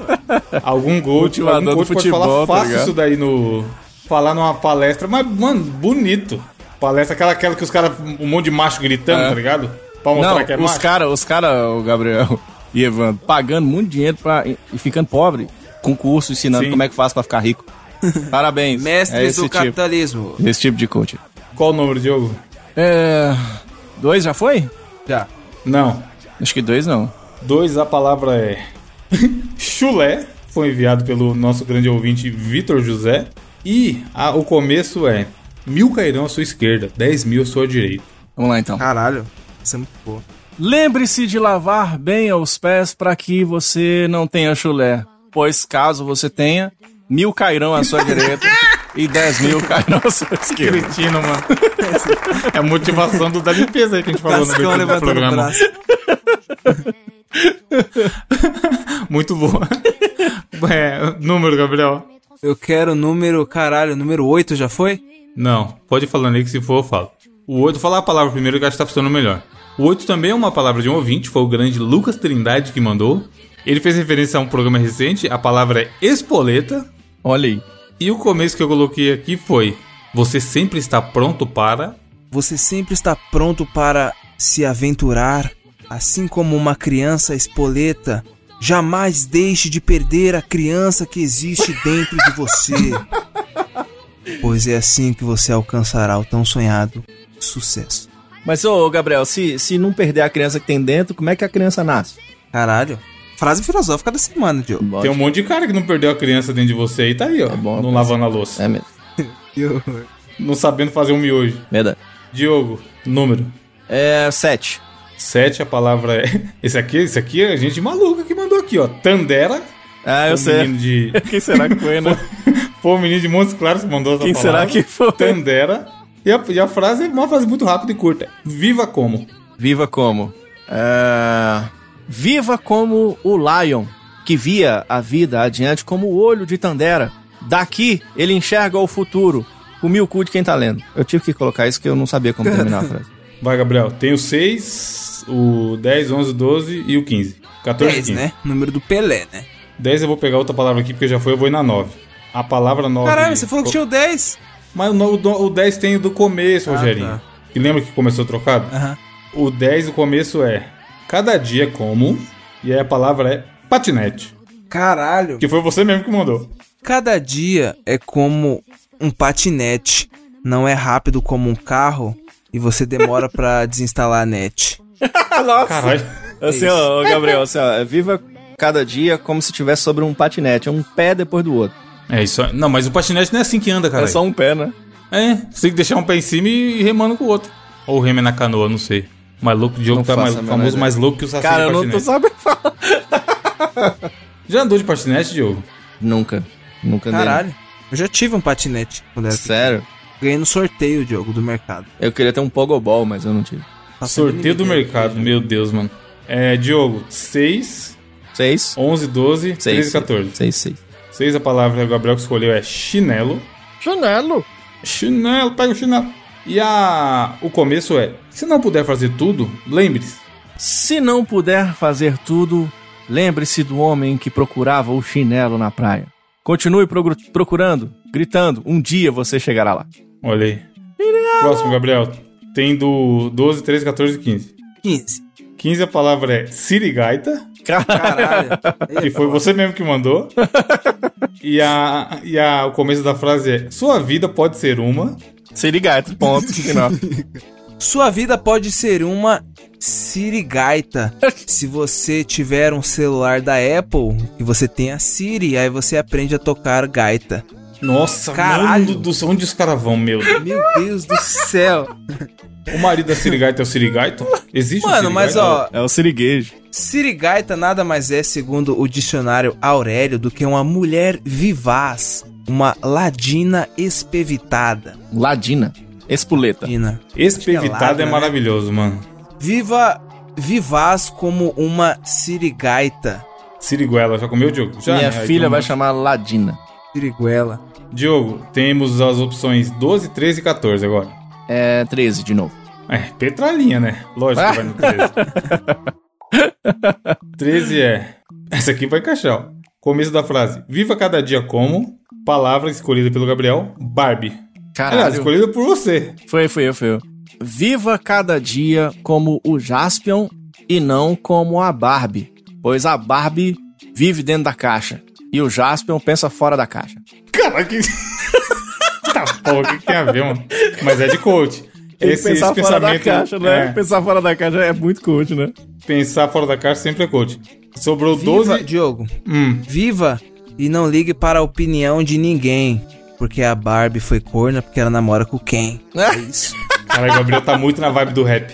Speaker 2: Algum coach, algum
Speaker 4: do
Speaker 2: coach pode
Speaker 4: futebol,
Speaker 2: falar
Speaker 4: tá
Speaker 2: isso daí no. Falar numa palestra, mas, mano, bonito. Palestra, aquela, aquela que os caras. Um monte de macho gritando,
Speaker 4: É.
Speaker 2: tá ligado? Pra mostrar
Speaker 4: Não,
Speaker 2: que é
Speaker 4: os
Speaker 2: macho.
Speaker 4: caras, os cara, o Gabriel e Evandro, pagando muito dinheiro pra, e, e ficando pobre concurso ensinando
Speaker 2: Sim.
Speaker 4: como é que faz pra ficar rico. Parabéns.
Speaker 3: Mestres
Speaker 4: é esse
Speaker 3: do
Speaker 4: tipo,
Speaker 3: capitalismo.
Speaker 4: Esse tipo de coach.
Speaker 2: Qual o número, Diogo?
Speaker 4: É. Dois já foi?
Speaker 3: Já.
Speaker 2: Não.
Speaker 4: Acho que dois não.
Speaker 2: Dois, a palavra é chulé. Foi enviado pelo nosso grande ouvinte Vitor José. E a- o começo é mil cairão à sua esquerda, dez mil à sua direita.
Speaker 4: Vamos lá então.
Speaker 3: Caralho. Isso é muito boa.
Speaker 4: Lembre-se de lavar bem os pés para que você não tenha chulé. Pois caso você tenha, mil cairão à sua direita e dez mil cairão à sua esquerda.
Speaker 2: Cretino, mano. é a motivação do, da limpeza aí que a gente falou no
Speaker 3: Cascão
Speaker 2: abertura do programa. Muito boa. É, número, Gabriel?
Speaker 3: Eu quero o número, caralho, número 8 já foi?
Speaker 2: Não, pode ir falando aí que se for eu falo. O 8, falar a palavra primeiro que eu acho que tá funcionando melhor. O 8 também é uma palavra de um ouvinte, foi o grande Lucas Trindade que mandou. Ele fez referência a um programa recente, a palavra é espoleta.
Speaker 4: Olha aí.
Speaker 2: E o começo que eu coloquei aqui foi: Você sempre está pronto para.
Speaker 3: Você sempre está pronto para se aventurar, assim como uma criança espoleta. Jamais deixe de perder a criança que existe dentro de você. Pois é assim que você alcançará o tão sonhado sucesso.
Speaker 4: Mas, ô, Gabriel, se, se não perder a criança que tem dentro, como é que a criança nasce?
Speaker 3: Caralho. Frase filosófica da semana, Diogo.
Speaker 2: Tem um monte de cara que não perdeu a criança dentro de você e tá aí, ó.
Speaker 4: bom,
Speaker 2: não
Speaker 4: mas-
Speaker 2: lavando a louça.
Speaker 4: É mesmo.
Speaker 2: Não sabendo fazer um miojo.
Speaker 4: Verdade.
Speaker 2: Diogo, número.
Speaker 4: É, sete.
Speaker 2: 7, a palavra é. Esse aqui, esse aqui é gente maluca que mandou aqui, ó. Tandera.
Speaker 4: Ah, eu sei.
Speaker 2: de.
Speaker 4: Quem será que foi, né?
Speaker 2: Foi um menino de Montes Claros que mandou essa
Speaker 4: Quem será
Speaker 2: palavra.
Speaker 4: que foi?
Speaker 2: Tandera. E a, e a frase é uma frase muito rápida e curta. Viva como?
Speaker 4: Viva como? É... Viva como o Lion, que via a vida adiante como o olho de Tandera. Daqui, ele enxerga o futuro. O mil cu de quem tá lendo. Eu tive que colocar isso que eu não sabia como terminar a frase.
Speaker 2: Vai, Gabriel. Tem o 6, o 10, 11, 12 e o 15. 14 e
Speaker 3: 10,
Speaker 2: 15.
Speaker 3: né? Número do Pelé, né?
Speaker 2: 10 eu vou pegar outra palavra aqui porque já foi, eu vou ir na 9. A palavra 9.
Speaker 3: Caralho, você falou que tinha o 10.
Speaker 2: Mas o, o do- o 10 tem o do começo,
Speaker 3: Ah,
Speaker 2: Rogerinho.
Speaker 3: tá.
Speaker 2: E lembra que começou trocado?
Speaker 3: Aham.
Speaker 2: O 10, o começo é cada dia como, e aí a palavra é patinete.
Speaker 3: Caralho.
Speaker 2: Que foi você mesmo que mandou.
Speaker 3: Cada dia é como um patinete. Não é rápido como um carro e você demora pra desinstalar a net.
Speaker 2: Caralho.
Speaker 4: Assim, ó, Gabriel, assim, ó, viva cada dia como se estivesse sobre um patinete, um pé depois do outro.
Speaker 2: É isso aí. Não, mas o patinete não é assim que anda, cara.
Speaker 4: É só um pé, né?
Speaker 2: É, você tem que deixar um pé em cima e remando com o outro. Ou rema na canoa, não sei. Mais louco, o Diogo
Speaker 4: Não
Speaker 2: tá mais, famoso
Speaker 4: ideia.
Speaker 2: mais louco que o Saci
Speaker 4: Cara,
Speaker 2: de
Speaker 4: eu não tô sabendo falar.
Speaker 2: Já andou de patinete, Diogo?
Speaker 4: Nunca. Nunca andei.
Speaker 3: Caralho. Eu já tive um patinete quando era
Speaker 4: Sério?
Speaker 3: Ganhei no sorteio, Diogo, do mercado.
Speaker 4: Eu queria ter um pogobol, mas eu não tive.
Speaker 2: Sorteio do mercado, meu Deus, mano. É, Diogo, 6,
Speaker 4: Seis?
Speaker 2: 11, 12,
Speaker 4: Seis.
Speaker 2: 13, 14.
Speaker 4: Seis, seis.
Speaker 2: 6 a palavra que o Gabriel que escolheu é chinelo.
Speaker 6: Chinelo.
Speaker 2: Chinelo, pega o chinelo. E a o começo é: se não puder fazer tudo, lembre-se.
Speaker 4: Se não puder fazer tudo, lembre-se do homem que procurava o chinelo na praia. Continue procurando, gritando, um dia você chegará lá.
Speaker 2: Olha aí. Próximo, Gabriel. Tem do 12, 13, 14 e 15.
Speaker 3: 15.
Speaker 2: 15 a palavra é sirigaita,
Speaker 3: Caralho.
Speaker 2: que foi você mesmo que mandou. e a, e a, o começo da frase é: Sua vida pode ser uma.
Speaker 4: Sirigaita, ponto. final.
Speaker 3: Sua vida pode ser uma sirigaita. Se você tiver um celular da Apple e você tem a Siri, aí você aprende a tocar gaita.
Speaker 2: Nossa,
Speaker 3: Caralho.
Speaker 2: mano do céu, onde os caras vão, meu?
Speaker 3: Meu Deus do céu.
Speaker 2: O marido da sirigaita é o sirigaito? Existe
Speaker 3: Mano,
Speaker 2: um
Speaker 3: mas
Speaker 2: sirigaito?
Speaker 3: ó,
Speaker 4: É o siriguejo.
Speaker 3: Sirigaita nada mais é, segundo o dicionário Aurélio, do que uma mulher vivaz, uma ladina espevitada.
Speaker 4: Ladina. Espuleta.
Speaker 3: Ladina. Que
Speaker 2: é
Speaker 3: é ladra, né?
Speaker 2: maravilhoso, mano.
Speaker 3: Viva, vivaz como uma sirigaita.
Speaker 2: Siriguela, já comeu, Diogo? Já,
Speaker 4: Minha
Speaker 2: né?
Speaker 4: Filha vai chamar Ladina.
Speaker 3: Siriguela.
Speaker 2: Diogo, temos as opções 12, 13 e 14 agora.
Speaker 4: É 13 de novo.
Speaker 2: É, petralinha, né? Lógico que vai no 13. 13 é. Essa aqui vai encaixar, ó. Começo da frase. Viva cada dia como. Palavra escolhida pelo Gabriel. Barbie.
Speaker 4: Caralho.
Speaker 2: escolhida por você.
Speaker 4: Foi, foi eu, foi eu. Viva cada dia como o Jaspion e não como a Barbie, pois a Barbie vive dentro da caixa. E o Jaspion pensa fora da caixa.
Speaker 2: Cara, que. tá, porra, o que, que tem a ver, mano? Mas é de coach.
Speaker 4: Ele
Speaker 2: Esse,
Speaker 4: pensar
Speaker 2: esse
Speaker 4: fora da
Speaker 2: pensamento.
Speaker 4: caixa, né?
Speaker 2: é,
Speaker 4: Pensar fora da caixa é muito coach, né?
Speaker 2: pensar fora da caixa sempre é coach. Sobrou
Speaker 3: Viva,
Speaker 2: 12.
Speaker 3: Diogo.
Speaker 2: Hum.
Speaker 3: Viva e não ligue para a opinião de ninguém. Porque a Barbie foi corna porque ela namora com quem. É isso.
Speaker 2: Caralho, o Gabriel tá muito na vibe do rap.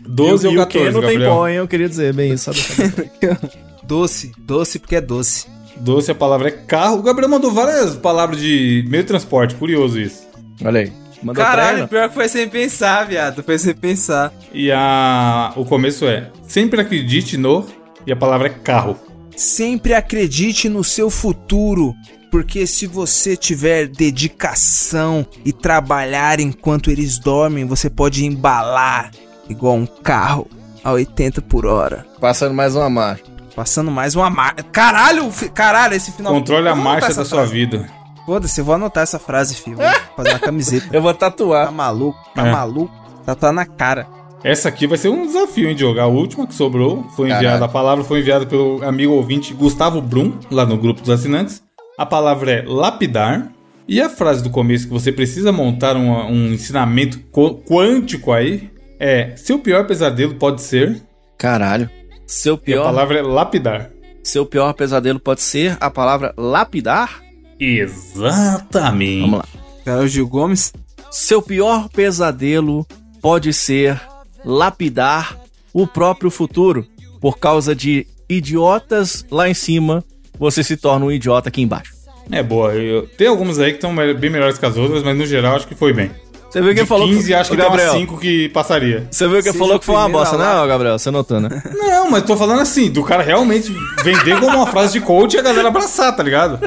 Speaker 2: 12 ou
Speaker 4: e o Ken
Speaker 2: 14,
Speaker 4: não tem
Speaker 2: Gabriel?
Speaker 4: pó, hein? Eu queria dizer bem isso.
Speaker 3: Doce. Doce porque é doce.
Speaker 2: Doce, a palavra é carro. O Gabriel mandou várias palavras de meio de transporte. Curioso isso.
Speaker 4: Olha aí. Mandou
Speaker 3: Caralho, pior que foi sem pensar, viado. Foi sem pensar.
Speaker 2: E a... o começo é sempre acredite no... E a palavra é carro.
Speaker 3: Sempre acredite no seu futuro. Porque se você tiver dedicação e trabalhar enquanto eles dormem, você pode embalar igual um carro a 80 por hora.
Speaker 4: Passando mais uma marcha.
Speaker 3: Passando mais uma marcha. Caralho, fi- caralho, esse final.
Speaker 2: Controle a marcha da sua vida.
Speaker 3: Foda-se, eu vou anotar essa frase, filho. Vou fazer uma camiseta.
Speaker 4: Eu vou
Speaker 3: Tá
Speaker 4: tatuar.
Speaker 3: maluco? Tá
Speaker 2: É.
Speaker 3: maluco? Tá, tá na cara.
Speaker 2: Essa aqui vai ser um desafio, hein, Diogo? A última que sobrou foi enviada,
Speaker 4: Caralho.
Speaker 2: a palavra foi enviada pelo amigo ouvinte Gustavo Brum, lá no grupo dos assinantes. A palavra é lapidar. E a frase do começo que você precisa montar uma- um ensinamento qu- quântico aí é: seu pior pesadelo pode ser.
Speaker 4: Caralho. Seu
Speaker 2: E a
Speaker 4: pior,
Speaker 2: palavra é lapidar.
Speaker 4: seu pior pesadelo pode ser a palavra lapidar?
Speaker 2: Exatamente.
Speaker 4: Vamos lá.
Speaker 3: Cara, o Gil Gomes.
Speaker 4: Seu pior pesadelo pode ser lapidar o próprio futuro. Por causa de idiotas lá em cima, você se torna um idiota aqui embaixo.
Speaker 2: É boa. Eu- tem algumas aí que estão bem melhores que as outras, mas no geral acho que foi bem.
Speaker 4: Você viu que
Speaker 2: De
Speaker 4: falou
Speaker 2: 15, acho
Speaker 4: Ô,
Speaker 2: que
Speaker 4: Gabriel,
Speaker 2: umas 5 que passaria.
Speaker 4: Você viu que
Speaker 3: Seja
Speaker 4: falou que foi uma bosta,
Speaker 3: a lá.
Speaker 4: não, Gabriel? Você notou, né?
Speaker 2: Não, mas tô falando assim, do cara realmente vender como uma frase de coach e a galera abraçar, tá ligado?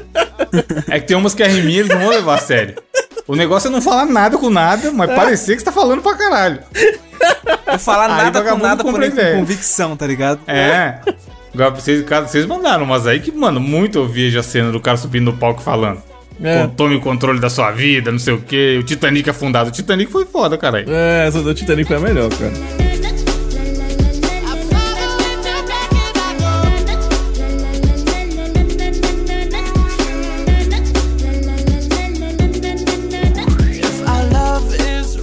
Speaker 2: É que tem umas que é riminha eles não vão levar a sério. O negócio é não falar nada com nada, mas parecer que você tá falando pra caralho.
Speaker 3: Não falar
Speaker 2: Aí
Speaker 3: nada com nada, porém com convicção, tá ligado?
Speaker 2: É. Vocês, vocês mandaram umas aí que, mano, muito eu vejo a cena do cara subindo no palco falando.
Speaker 4: É.
Speaker 2: Tome o controle da sua vida, não sei o quê. O Titanic afundado. O Titanic foi foda, caralho.
Speaker 4: É, essa do Titanic foi a melhor, cara.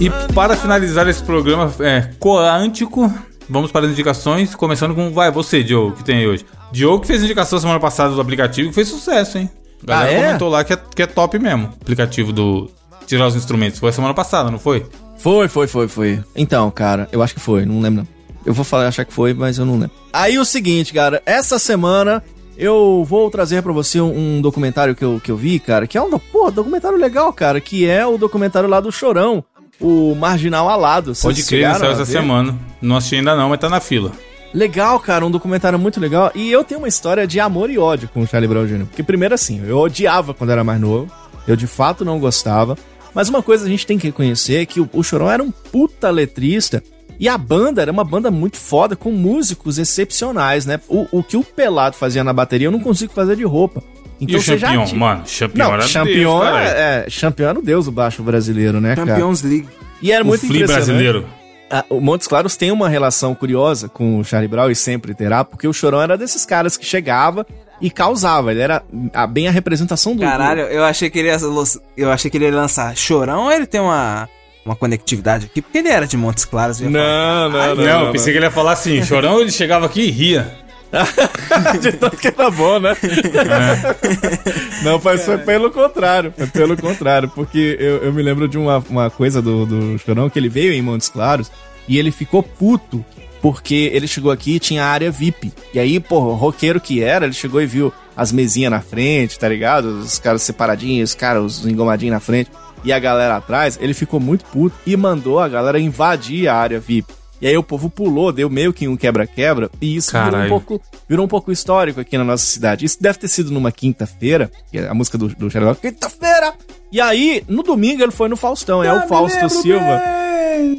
Speaker 2: E para finalizar esse programa é, coântico, vamos para as indicações, começando com, vai, você, Diogo, que tem aí hoje. Diogo que fez indicação semana passada do aplicativo que fez sucesso, hein? A galera
Speaker 4: Ah, é?
Speaker 2: comentou lá que é, que é top mesmo, aplicativo do tirar os instrumentos. Foi semana passada, não foi?
Speaker 4: Foi, foi, foi, foi. Então, cara, eu acho que foi, não lembro não. Eu vou falar, achar que foi, mas eu não lembro. Aí o seguinte, cara, essa semana eu vou trazer pra você um, um documentário que eu, que eu vi, cara, que é um pô, documentário legal, cara, que é o documentário lá do Chorão, o Marginal Alado.
Speaker 2: Pode crer, saiu essa
Speaker 4: ver?
Speaker 2: semana. Não assisti ainda não, mas tá na fila.
Speaker 4: Legal, cara, um documentário muito legal. E eu tenho uma história de amor e ódio com o Charlie Brown Jr. Porque primeiro assim, eu odiava quando era mais novo. Eu de fato não gostava. Mas uma coisa a gente tem que reconhecer é que o, o Chorão era um puta letrista. E a banda era uma banda muito foda, com músicos excepcionais, né? O, o que o Pelado fazia na bateria eu não consigo fazer de roupa.
Speaker 2: e o
Speaker 4: já
Speaker 2: Champion,
Speaker 4: tinha-
Speaker 2: mano? Champion
Speaker 4: Não,
Speaker 2: era
Speaker 4: Champion
Speaker 2: Deus,
Speaker 4: é, é, Champion era o deus do baixo brasileiro, né, cara?
Speaker 3: Champions League.
Speaker 4: E era
Speaker 2: O
Speaker 4: muito
Speaker 2: Flea brasileiro.
Speaker 4: Ah, o Montes Claros tem uma relação curiosa com o Charlie Brown e sempre terá, porque o Chorão era desses caras que chegava e causava. Ele era a- bem a representação do.
Speaker 3: Caralho, eu achei que ele ia, eu achei que ele ia lançar Chorão ou ele tem uma, uma conectividade aqui? Porque ele era de Montes Claros. ia falar.
Speaker 4: Não, não,
Speaker 2: Não,
Speaker 4: não.
Speaker 2: eu pensei que ele ia falar assim, Chorão, ele chegava aqui e ria.
Speaker 4: De tanto que era bom, né? Não, mas foi pelo contrário. Foi pelo contrário. Porque eu, eu me lembro de uma, uma coisa do, do Chorão que ele veio em Montes Claros e ele ficou puto. Porque ele chegou aqui e tinha área VIP. E aí, pô, roqueiro que era, ele chegou e viu as mesinhas na frente, tá ligado? Os caras separadinhos, os caras, os engomadinhos na frente. E a galera atrás, ele ficou muito puto e mandou a galera invadir a área VIP. E aí o povo pulou, deu meio que um quebra-quebra. E isso virou um pouco virou um pouco histórico aqui na nossa cidade. Isso deve ter sido numa quinta-feira, que é a música do, do Charlie Brown, quinta-feira! E aí, no domingo, ele foi no Faustão, é o Fausto Silva.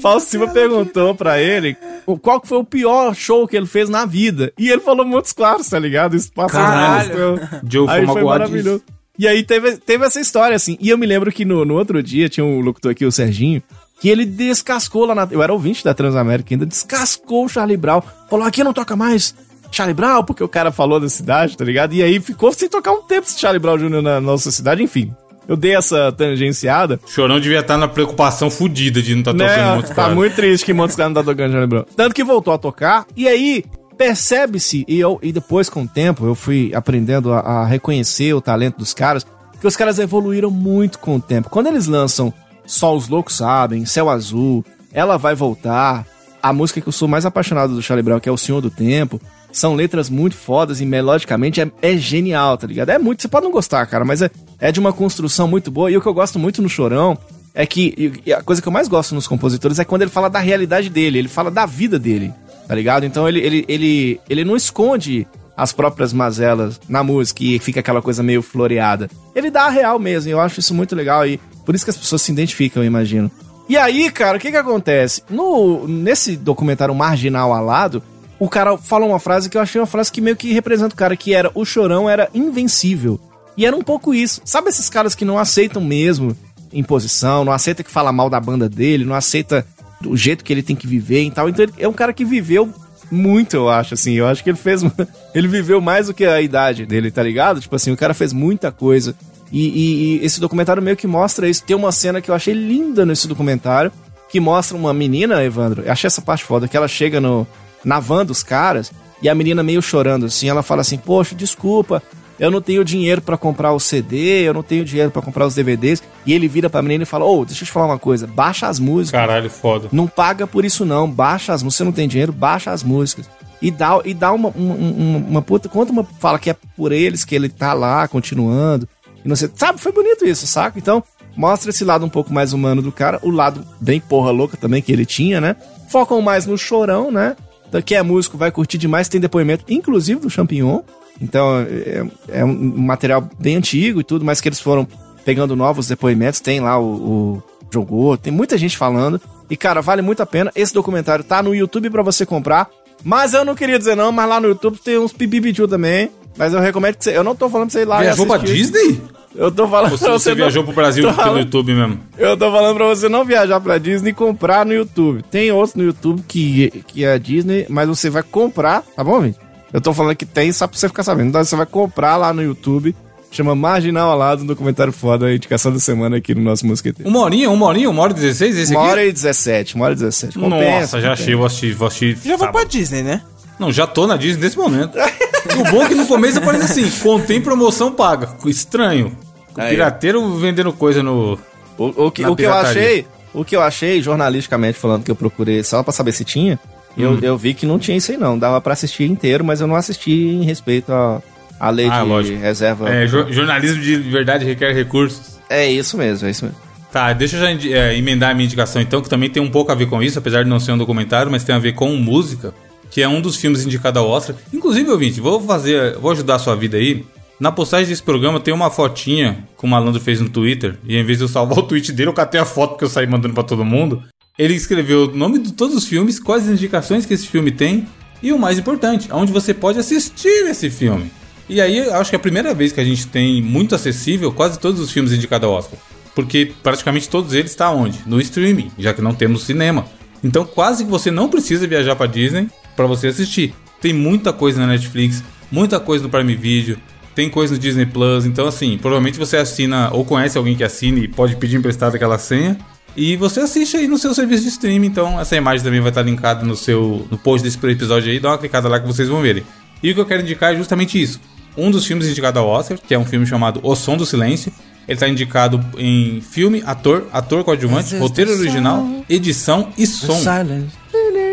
Speaker 4: Fausto Silva perguntou pra ele qual que foi o pior show que ele fez na vida. E ele falou Montes Claros, tá ligado? Isso passou
Speaker 3: Caralho.
Speaker 4: Faustão.
Speaker 2: Joe
Speaker 4: Aí
Speaker 2: foi
Speaker 4: maravilhoso. E aí teve, teve essa história, assim. E eu me lembro que no, no outro dia tinha um locutor aqui, o Serginho, que ele descascou lá na. Eu era ouvinte da Transamérica ainda, descascou o Charlie Brown. Falou: aqui não toca mais. Charlie Brown, porque o cara falou da cidade, tá ligado? E aí ficou sem tocar um tempo esse Charlie Brown Jr. na nossa cidade, enfim. Eu dei essa tangenciada.
Speaker 2: Chorão devia estar na preocupação fodida de não estar tá tocando
Speaker 4: né?
Speaker 2: Montes
Speaker 4: Tá muito triste que Montes Claros não tá tocando Charlie Brown. Tanto que voltou a tocar, e aí percebe-se, e, eu, e depois com o tempo eu fui aprendendo a, a reconhecer o talento dos caras, que os caras evoluíram muito com o tempo. Quando eles lançam Só os Loucos Sabem, Céu Azul, Ela Vai Voltar, a música que eu sou mais apaixonado do Charlie Brown, que é O Senhor do Tempo, são letras muito fodas e melodicamente é, é genial, tá ligado? É muito, você pode não gostar, cara, mas é, é de uma construção muito boa. E o que eu gosto muito no Chorão é que a coisa que eu mais gosto nos compositores é quando ele fala da realidade dele, ele fala da vida dele, tá ligado? Então ele, ele, ele, ele não esconde as próprias mazelas na música e fica aquela coisa meio floreada. Ele dá a real mesmo, e eu acho isso muito legal e por isso que as pessoas se identificam, eu imagino. E aí, cara, o que que acontece? No, nesse documentário Marginal Alado, o cara fala uma frase que eu achei uma frase que meio que representa o cara, que era o chorão era invencível. E era um pouco isso. Sabe esses caras que não aceitam mesmo imposição, não aceita que fala mal da banda dele, não aceita o jeito que ele tem que viver e tal. Então ele é um cara que viveu muito, eu acho, assim. Eu acho que ele fez. Ele viveu mais do que a idade dele, tá ligado? Tipo assim, o cara fez muita coisa. E, e- e esse documentário meio que mostra isso. Tem uma cena que eu achei linda nesse documentário, que mostra uma menina, Evandro. Eu achei essa parte foda, que ela chega no, na van dos caras e a menina meio chorando assim. Ela fala assim: Poxa, desculpa, eu não tenho dinheiro pra comprar o CD, eu não tenho dinheiro pra comprar os DVDs. E ele vira pra menina e fala: Ô, deixa eu te falar uma coisa, baixa as músicas.
Speaker 2: Caralho, foda.
Speaker 4: Não paga por isso não, baixa as músicas. Você não tem dinheiro, baixa as músicas. E dá, e dá uma, uma, uma, uma puta. Conta uma. Fala que é por eles que ele tá lá, continuando. E não sei. Sabe, foi bonito isso, saca? Então, mostra esse lado um pouco mais humano do cara. O lado bem porra louca também que ele tinha, né? Focam mais no chorão, né? Então, Quem é músico vai curtir demais. Tem depoimento, inclusive do Champignon. Então, é, é um material bem antigo e tudo, mas que eles foram pegando novos depoimentos. Tem lá o, o jogou, tem muita gente falando. E, cara, vale muito a pena. Esse documentário tá no YouTube pra você comprar. Mas eu não queria dizer não, mas lá no YouTube tem uns pipipichu também. Mas eu recomendo que você. Eu não tô falando pra você ir lá e
Speaker 2: Viajou pra. Disney?
Speaker 4: Eu tô falando
Speaker 2: se
Speaker 4: pra
Speaker 2: você
Speaker 4: não-
Speaker 2: viajou pro Brasil
Speaker 4: Tô
Speaker 2: pelo
Speaker 4: falando-
Speaker 2: YouTube mesmo?
Speaker 4: Eu tô falando pra você não viajar pra Disney e comprar no YouTube. Tem outros no YouTube que, que é a Disney, mas você vai comprar, tá bom, gente? Eu tô falando que tem só pra você ficar sabendo. Então você vai comprar lá no YouTube. Chama Marginal ao lado, um documentário foda, a indicação da semana aqui no nosso Mosqueteiro.
Speaker 2: Uma horinha, uma horinha, uma hora e 16, esse
Speaker 4: Uma
Speaker 2: aqui?
Speaker 4: hora e 17, uma hora e 17.
Speaker 2: Nossa,
Speaker 4: Compensa,
Speaker 2: já
Speaker 4: compensa.
Speaker 2: achei, vou assistir, vou assistir.
Speaker 3: Já vou
Speaker 2: sábado.
Speaker 3: pra Disney, né?
Speaker 2: Não, já tô na Disney nesse momento. o bom é que no começo aparece assim, contém promoção paga. Estranho. O
Speaker 4: Aí.
Speaker 2: pirateiro vendendo coisa no...
Speaker 4: O, o que, o que eu achei, o que eu achei, jornalisticamente falando, que eu procurei só pra saber se tinha, eu,
Speaker 2: Hum.
Speaker 4: eu vi que não tinha isso aí não. Dava pra assistir inteiro, mas eu não assisti em respeito à, à lei
Speaker 2: Ah,
Speaker 4: de
Speaker 2: lógico.
Speaker 4: reserva.
Speaker 2: É, jo- jornalismo de verdade requer recursos.
Speaker 4: É isso mesmo, é isso mesmo.
Speaker 2: Tá, deixa eu já é, emendar a minha indicação então, que também tem um pouco a ver com isso, apesar de não ser um documentário, mas tem a ver com música, que é um dos filmes indicados ao Oscar. Inclusive, ouvinte, vou fazer, vou ajudar a sua vida aí. Na postagem desse programa tem uma fotinha que o malandro fez no Twitter, e em vez de eu salvar o tweet dele, eu catei a foto que eu saí mandando pra todo mundo. Ele escreveu o nome de todos os filmes, quais as indicações que esse filme tem, e o mais importante, aonde você pode assistir esse filme. E aí, acho que é a primeira vez que a gente tem muito acessível quase todos os filmes indicados ao Oscar. Porque praticamente todos eles estão onde? No streaming, já que não temos cinema. Então quase que você não precisa viajar pra Disney pra você assistir. Tem muita coisa na Netflix, muita coisa no Prime Video, tem coisa no Disney Plus. Então assim, provavelmente você assina ou conhece alguém que assine e pode pedir emprestado aquela senha. E você assiste aí no seu serviço de streaming. Então essa imagem também vai estar linkada no seu no post desse episódio aí. Dá uma clicada lá que vocês vão verem. E o que eu quero indicar é justamente isso. Um dos filmes indicados ao Oscar, que é um filme chamado O Som do Silêncio. Ele está indicado em filme, ator, ator coadjuvante, roteiro original, edição e som.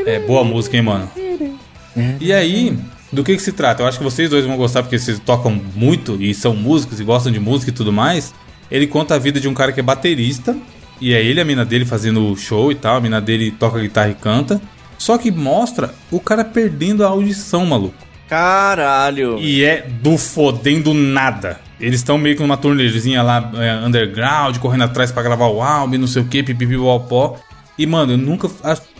Speaker 2: É boa música, hein, mano? E aí, do que, que se trata? Eu acho que vocês dois vão gostar porque vocês tocam muito e são músicos e gostam de música e tudo mais. Ele conta a vida de um cara que é baterista. E é ele a mina dele fazendo show e tal. A mina dele toca guitarra e canta. Só que mostra o cara perdendo a audição, maluco.
Speaker 4: Caralho.
Speaker 2: E é do fodendo nada. Eles estão meio que numa turnêzinha lá, é, underground, correndo atrás pra gravar o álbum, não sei o que, pipipipopó. E, mano, eu nunca.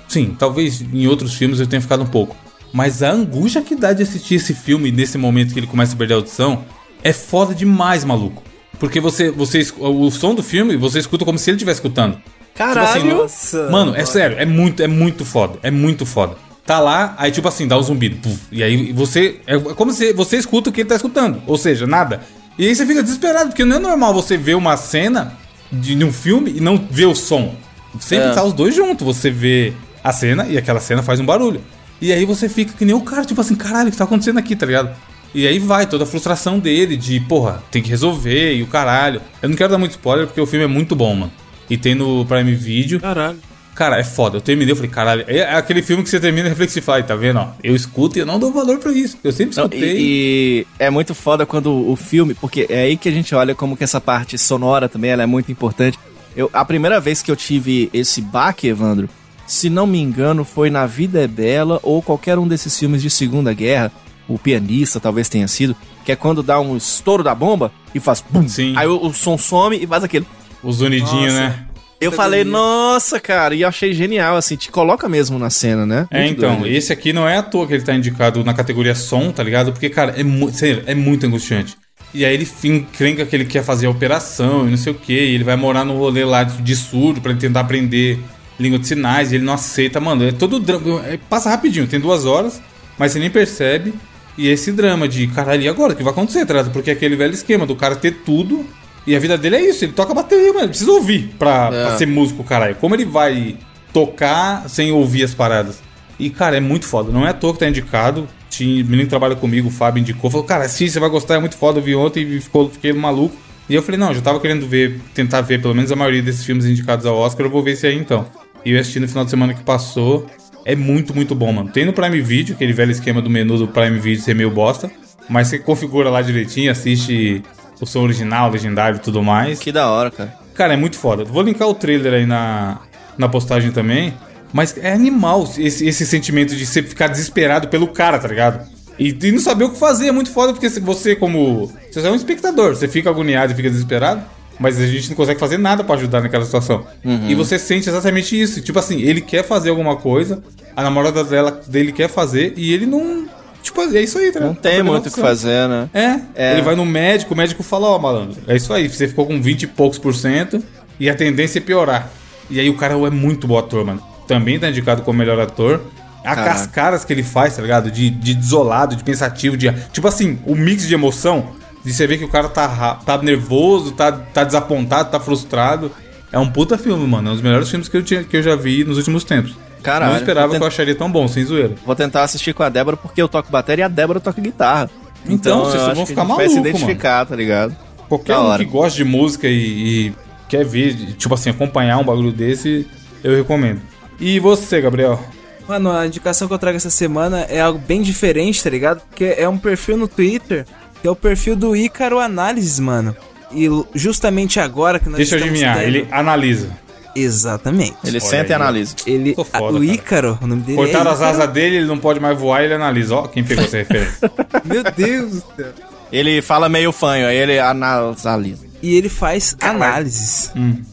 Speaker 2: Sim, talvez em outros filmes eu tenha ficado um pouco. Mas a angústia que dá de assistir esse filme nesse momento que ele começa a perder a audição é foda demais, maluco. Porque você, você o som do filme você escuta como se ele estivesse escutando.
Speaker 4: Caralho.
Speaker 2: Tipo assim,
Speaker 3: Nossa.
Speaker 2: Mano, é sério, é muito, é muito foda. É muito foda. tá lá, aí tipo assim, dá um zumbido. puf, e aí você. É como se você escuta o que ele tá escutando. Ou seja, nada. E aí você fica desesperado, porque não é normal você ver uma cena de, de um filme e não ver o som. Sempre
Speaker 4: É.
Speaker 2: tá os dois juntos. Você vê a cena e aquela cena faz um barulho. E aí você fica que nem o cara, tipo assim, caralho, o que tá acontecendo aqui, tá ligado? E aí vai toda a frustração dele de, porra, tem que resolver e o caralho. Eu não quero dar muito spoiler porque o filme é muito bom, mano. E tem no Prime Video.
Speaker 3: Caralho.
Speaker 2: Cara, é foda. Eu terminei, eu falei, caralho, é é aquele filme que você termina e "Aí, tá vendo, ó? Eu escuto e eu não dou valor pra isso. Eu sempre
Speaker 4: Não,
Speaker 2: escutei.
Speaker 4: e, e é muito foda quando o filme, porque é aí que a gente olha como que essa parte sonora também ela é muito importante. Eu, a primeira vez que eu tive esse baque, Evandro, se não me engano, foi na Vida é Bela ou qualquer um desses filmes de Segunda Guerra, o pianista talvez tenha sido, que é quando dá um estouro da bomba e faz bum.
Speaker 2: Sim.
Speaker 4: Aí o, o som some e faz aquele.
Speaker 2: Os unidinhos, né?
Speaker 4: Eu falei, nossa, cara, e eu achei genial, assim, te coloca mesmo na cena, né?
Speaker 2: É,
Speaker 4: Muito
Speaker 2: então,
Speaker 4: doido.
Speaker 2: esse aqui não é à toa que ele tá indicado na categoria som, tá ligado? Porque, cara, é, mu sério, é muito angustiante. E aí ele fim- crenca que ele quer fazer a operação e não sei o que, e ele vai morar no rolê lá de, de surdo pra ele tentar aprender língua de sinais, ele não aceita, mano, é todo drama, é- passa rapidinho, tem duas horas, mas você nem percebe, e é esse drama de, caralho, e agora? O que vai acontecer, tá ligado? Porque é aquele velho esquema do cara ter tudo, e a vida dele é isso, ele toca bateria, mano, ele precisa ouvir pra,
Speaker 4: É.
Speaker 2: pra ser músico, caralho. Como ele vai tocar sem ouvir as paradas? E, cara, é muito foda. Não é à toa que tá indicado. Tinha, menino que trabalha comigo, o Fábio, indicou. Falou, cara, sim, você vai gostar, é muito foda. Eu vi ontem e ficou, fiquei maluco. E eu falei, não, eu já tava querendo ver, tentar ver pelo menos a maioria desses filmes indicados ao Oscar. Eu vou ver esse aí então. E eu assisti no final de semana que passou. É muito, muito bom, mano. Tem no Prime Video, aquele velho esquema do menu do Prime Video ser meio bosta. Mas você configura lá direitinho, assiste o som original, legendário e tudo mais.
Speaker 4: Que da hora, cara.
Speaker 2: Cara, é muito foda. Vou linkar o trailer aí na, na postagem também. Mas é animal esse, esse sentimento de você ficar desesperado pelo cara, tá ligado? E, e não saber o que fazer é muito foda, porque você, como. Você é um espectador, você fica agoniado e fica desesperado. Mas a gente não consegue fazer nada pra ajudar naquela situação. E você sente exatamente isso. Tipo assim, ele quer fazer alguma coisa, a namorada dela, dele quer fazer, e ele não. Tipo, é isso aí, tá
Speaker 4: Não tem
Speaker 2: Tá
Speaker 4: muito o que fazer, né?
Speaker 2: É,
Speaker 4: É.
Speaker 2: ele vai no médico, o médico fala, ó, malandro, é isso aí, você ficou com 20 e poucos por cento e a tendência é piorar. E aí o cara é muito bom ator, mano. Também tá indicado como melhor ator. A
Speaker 4: Caraca.
Speaker 2: as caras que ele faz, tá ligado? De, de desolado, de pensativo, de. Tipo assim, o mix de emoção, de você ver que o cara tá, tá nervoso, tá, tá desapontado, tá frustrado. É um puta filme, mano. É um dos melhores filmes que eu, tinha, que eu já vi nos últimos tempos.
Speaker 4: Caralho,
Speaker 2: Não esperava
Speaker 4: vou
Speaker 2: que eu acharia tão bom, sem zoeira.
Speaker 4: Vou tentar assistir com a Débora porque eu toco bateria e a Débora toca guitarra.
Speaker 2: Então, vocês
Speaker 4: eu
Speaker 2: vão ficar
Speaker 4: gente vai se
Speaker 2: maluco,
Speaker 4: identificar, tá ligado?
Speaker 2: Qualquer
Speaker 4: Da
Speaker 2: um
Speaker 4: hora.
Speaker 2: que gosta de música e, e quer ver, tipo assim, acompanhar um bagulho desse, eu recomendo. E você, Gabriel?
Speaker 3: Mano, a indicação que eu trago essa semana é algo bem diferente, tá ligado? Porque é um perfil no Twitter, que é o perfil do Ícaro Análises, mano. E justamente agora que nós
Speaker 2: Deixa eu adivinhar, ele analisa.
Speaker 3: Exatamente.
Speaker 4: Ele
Speaker 2: Olha
Speaker 4: senta e
Speaker 2: aí.
Speaker 4: analisa.
Speaker 3: Ele,
Speaker 2: foda,
Speaker 3: o
Speaker 2: cara.
Speaker 3: Ícaro, o nome dele
Speaker 2: Cortaram
Speaker 3: é
Speaker 2: as asas dele, ele não pode mais voar, ele analisa. Ó, quem pegou essa referência.
Speaker 3: Meu Deus do céu.
Speaker 4: Ele fala meio fanho, aí ele analisa.
Speaker 3: E ele faz análises.
Speaker 2: Hum.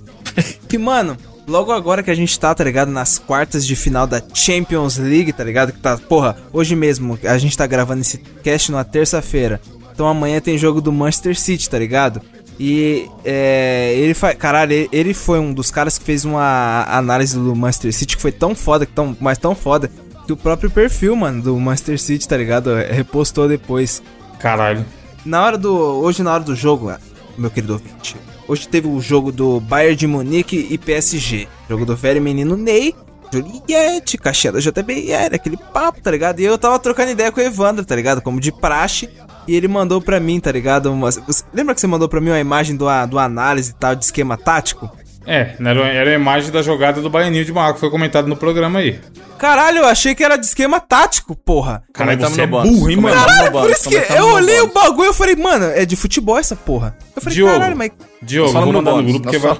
Speaker 3: Que, mano, logo agora que a gente tá, tá ligado? Nas quartas de final da Champions League, tá ligado? Que tá, porra, hoje mesmo, a gente tá gravando esse cast numa terça-feira. Então amanhã tem jogo do Manchester City, tá ligado? E é, ele faz. Caralho, ele, ele foi um dos caras que fez uma análise do Manchester City que foi tão foda, que tão, mas tão foda, que o próprio perfil, mano, do Manchester City, tá ligado? Repostou depois.
Speaker 2: Caralho.
Speaker 3: Na hora do. Hoje, na hora do jogo, meu querido ouvinte. Hoje teve o jogo do Bayern de Munique e PSG. Jogo do velho menino Ney, Juliette, caixinha da JBL, aquele papo, tá ligado? E eu tava trocando ideia com o Evandro, tá ligado? Como de praxe. E ele mandou pra mim, tá ligado? Uma- você- lembra que você mandou pra mim uma imagem do, a- do análise e tal, de esquema tático?
Speaker 2: É, era, era a imagem da jogada do Baianinho de Marco, que foi comentado no programa aí.
Speaker 3: Caralho, eu achei que era de esquema tático, porra.
Speaker 2: Caralho, você é burro, hein, mano?
Speaker 3: Caralho, por isso que eu olhei o bagulho e eu falei, mano, é de futebol essa porra. Eu falei,
Speaker 2: Diogo,
Speaker 3: caralho, mas.
Speaker 2: Diogo, vou mandar no grupo, porque vai,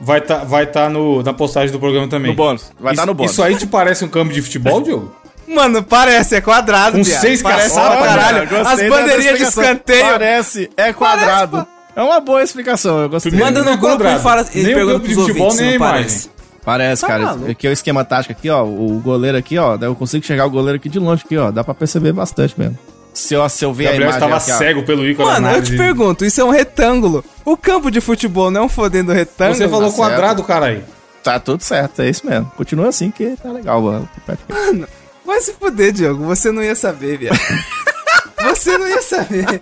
Speaker 2: vai tá, vai tá no, na postagem do programa também.
Speaker 4: No bônus, vai
Speaker 2: isso,
Speaker 4: tá no bônus.
Speaker 2: Isso aí te parece um campo de futebol, Diogo?
Speaker 3: Mano, parece, é quadrado,
Speaker 2: Com
Speaker 3: viado.
Speaker 2: seis
Speaker 3: Parece
Speaker 2: caçadas,
Speaker 3: pra caralho. As bandeirinhas de escanteio.
Speaker 4: Parece, é quadrado. é uma boa explicação, eu gostei.
Speaker 2: Primeiro
Speaker 3: Manda no
Speaker 2: é
Speaker 3: grupo
Speaker 2: quadrado.
Speaker 3: e fala. Ele
Speaker 2: Nem o campo de futebol,
Speaker 3: ouvintes,
Speaker 2: nem a imagem.
Speaker 3: parece.
Speaker 4: Parece,
Speaker 3: Tá
Speaker 4: cara.
Speaker 3: maluco.
Speaker 4: Aqui é o esquema tático aqui, ó. O goleiro aqui, ó. Eu consigo chegar o goleiro aqui de longe aqui, ó. Dá pra perceber bastante mesmo. Se eu, se eu ver a
Speaker 2: Gabriel
Speaker 4: imagem
Speaker 2: estava
Speaker 4: aqui, ó.
Speaker 2: cego pelo ícone
Speaker 3: Mano, eu te pergunto, isso é um retângulo. O campo de futebol não é um fodendo retângulo?
Speaker 2: Você falou
Speaker 4: Tá
Speaker 2: quadrado, caralho.
Speaker 4: Tá tudo certo, é isso mesmo. Continua assim que tá legal, mano.
Speaker 3: Ué, Vai se fuder, Diogo. Você não ia saber, viado. Você não ia saber.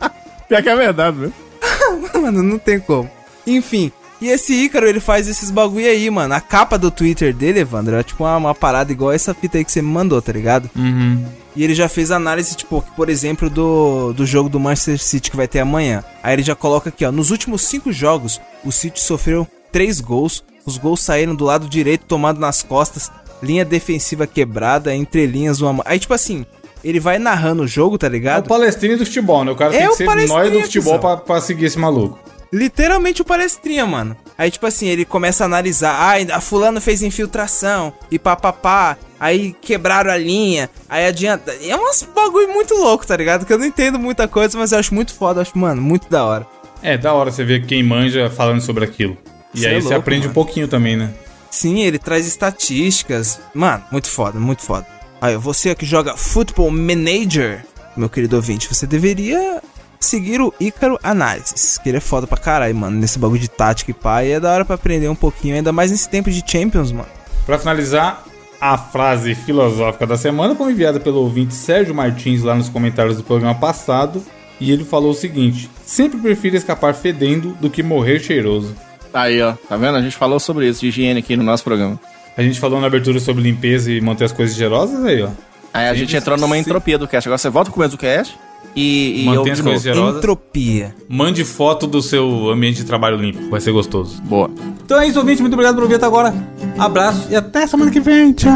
Speaker 4: Pior que é verdade, viu?
Speaker 3: mano, não tem como. Enfim, e esse Ícaro, ele faz esses bagulho aí, mano. A capa do Twitter dele, Evandro, é tipo uma, uma parada igual essa fita aí que você me mandou, tá ligado?
Speaker 2: Uhum.
Speaker 3: E ele já fez análise, tipo, por exemplo, do, do jogo do Manchester City que vai ter amanhã. Aí ele já coloca aqui, ó. Nos últimos cinco jogos, o City sofreu três gols. Os gols saíram do lado direito, tomado nas costas. Linha defensiva quebrada, entre linhas uma. Aí, tipo assim, ele vai narrando o jogo, tá
Speaker 2: É o
Speaker 3: ligado?
Speaker 2: palestrinho do futebol, né? O cara
Speaker 3: É
Speaker 2: tem que ser
Speaker 3: palestrinha,
Speaker 2: do futebol pra, pra seguir esse maluco.
Speaker 3: Literalmente o palestrinha, mano. Aí, tipo assim, ele começa a analisar. Ah, a fulano fez infiltração. E papapá. Aí quebraram a linha. Aí adianta. É uns bagulho muito louco, tá ligado? Que eu não entendo muita coisa, mas eu acho muito foda. Eu acho, mano, muito da hora.
Speaker 2: É, da hora você ver quem manja falando sobre aquilo. E
Speaker 3: Cê
Speaker 2: aí
Speaker 3: é
Speaker 2: você
Speaker 3: louco,
Speaker 2: aprende um
Speaker 3: mano.
Speaker 2: pouquinho também, né?
Speaker 3: Sim, ele traz estatísticas. Mano, muito foda, muito foda. Aí, você que joga Football Manager, meu querido ouvinte, você deveria seguir o Ícaro Análises. Que ele é foda pra caralho, mano. Nesse bagulho de tática e pá. E é da hora pra aprender um pouquinho, ainda mais nesse tempo de Champions, mano.
Speaker 2: Pra finalizar, a frase filosófica da semana foi enviada pelo ouvinte Sérgio Martins lá nos comentários do programa passado. E ele falou o seguinte: Sempre prefiro escapar fedendo do que morrer cheiroso.
Speaker 4: Aí, ó. Tá vendo? A gente falou sobre isso, de higiene aqui no nosso programa.
Speaker 2: A gente falou na abertura sobre limpeza e manter as coisas cheirosas aí, ó.
Speaker 4: Aí a
Speaker 2: Sim,
Speaker 4: gente entrou numa entropia do cast. Agora você volta com o começo do cast e, e
Speaker 2: Mantém as coisas
Speaker 4: novo.
Speaker 2: cheirosas.
Speaker 3: Entropia.
Speaker 2: Mande foto do seu ambiente de trabalho limpo, vai ser gostoso.
Speaker 4: Boa.
Speaker 2: Então é isso, ouvinte. Muito obrigado por ouvir até agora. Abraço e até semana que vem. Tchau.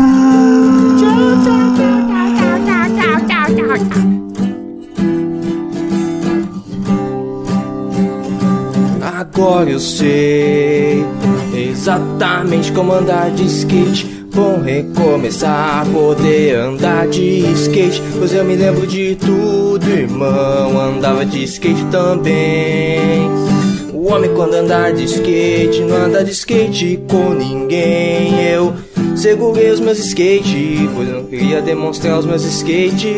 Speaker 7: Agora eu sei exatamente como andar de skate. Vou recomeçar a poder andar de skate. Pois eu me lembro de tudo, irmão. Andava de skate também. O homem quando andar de skate não anda de skate com ninguém. Eu segurei os meus skate, pois não queria demonstrar os meus skate.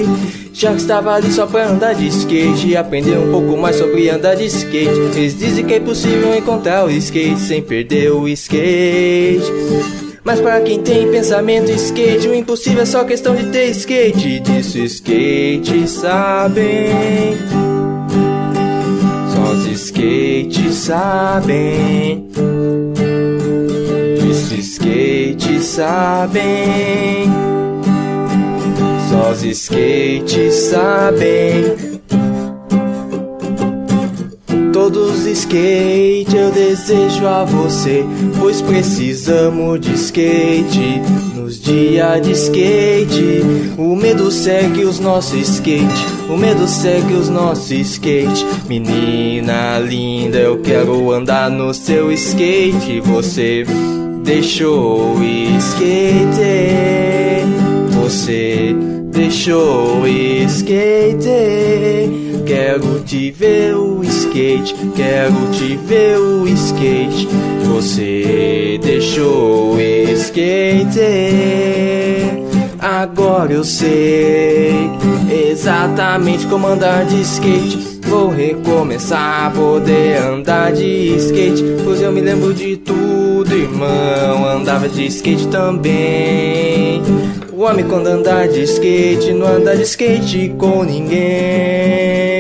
Speaker 7: Já que estava ali só pra andar de skate e aprender um pouco mais sobre andar de skate. Eles dizem que é possível encontrar o skate sem perder o skate. Mas para quem tem pensamento skate, o impossível é só questão de ter skate. Disso skate sabem. Só os skates sabem. Sabem. Só os skates sabem. Todos skate eu desejo a você, pois precisamos de skate. Nos dias de skate, o medo segue os nossos skate, o medo segue os nossos skate. Menina linda, eu quero andar no seu skate. Você deixou skate, você deixou skate. Quero te ver o skate, quero te ver o skate. Você deixou skate. Agora eu sei exatamente como andar de skate. Vou recomeçar a poder andar de skate. Pois eu me lembro de tudo, irmão. Andava de skate também. O homem quando andar de skate não anda de skate com ninguém.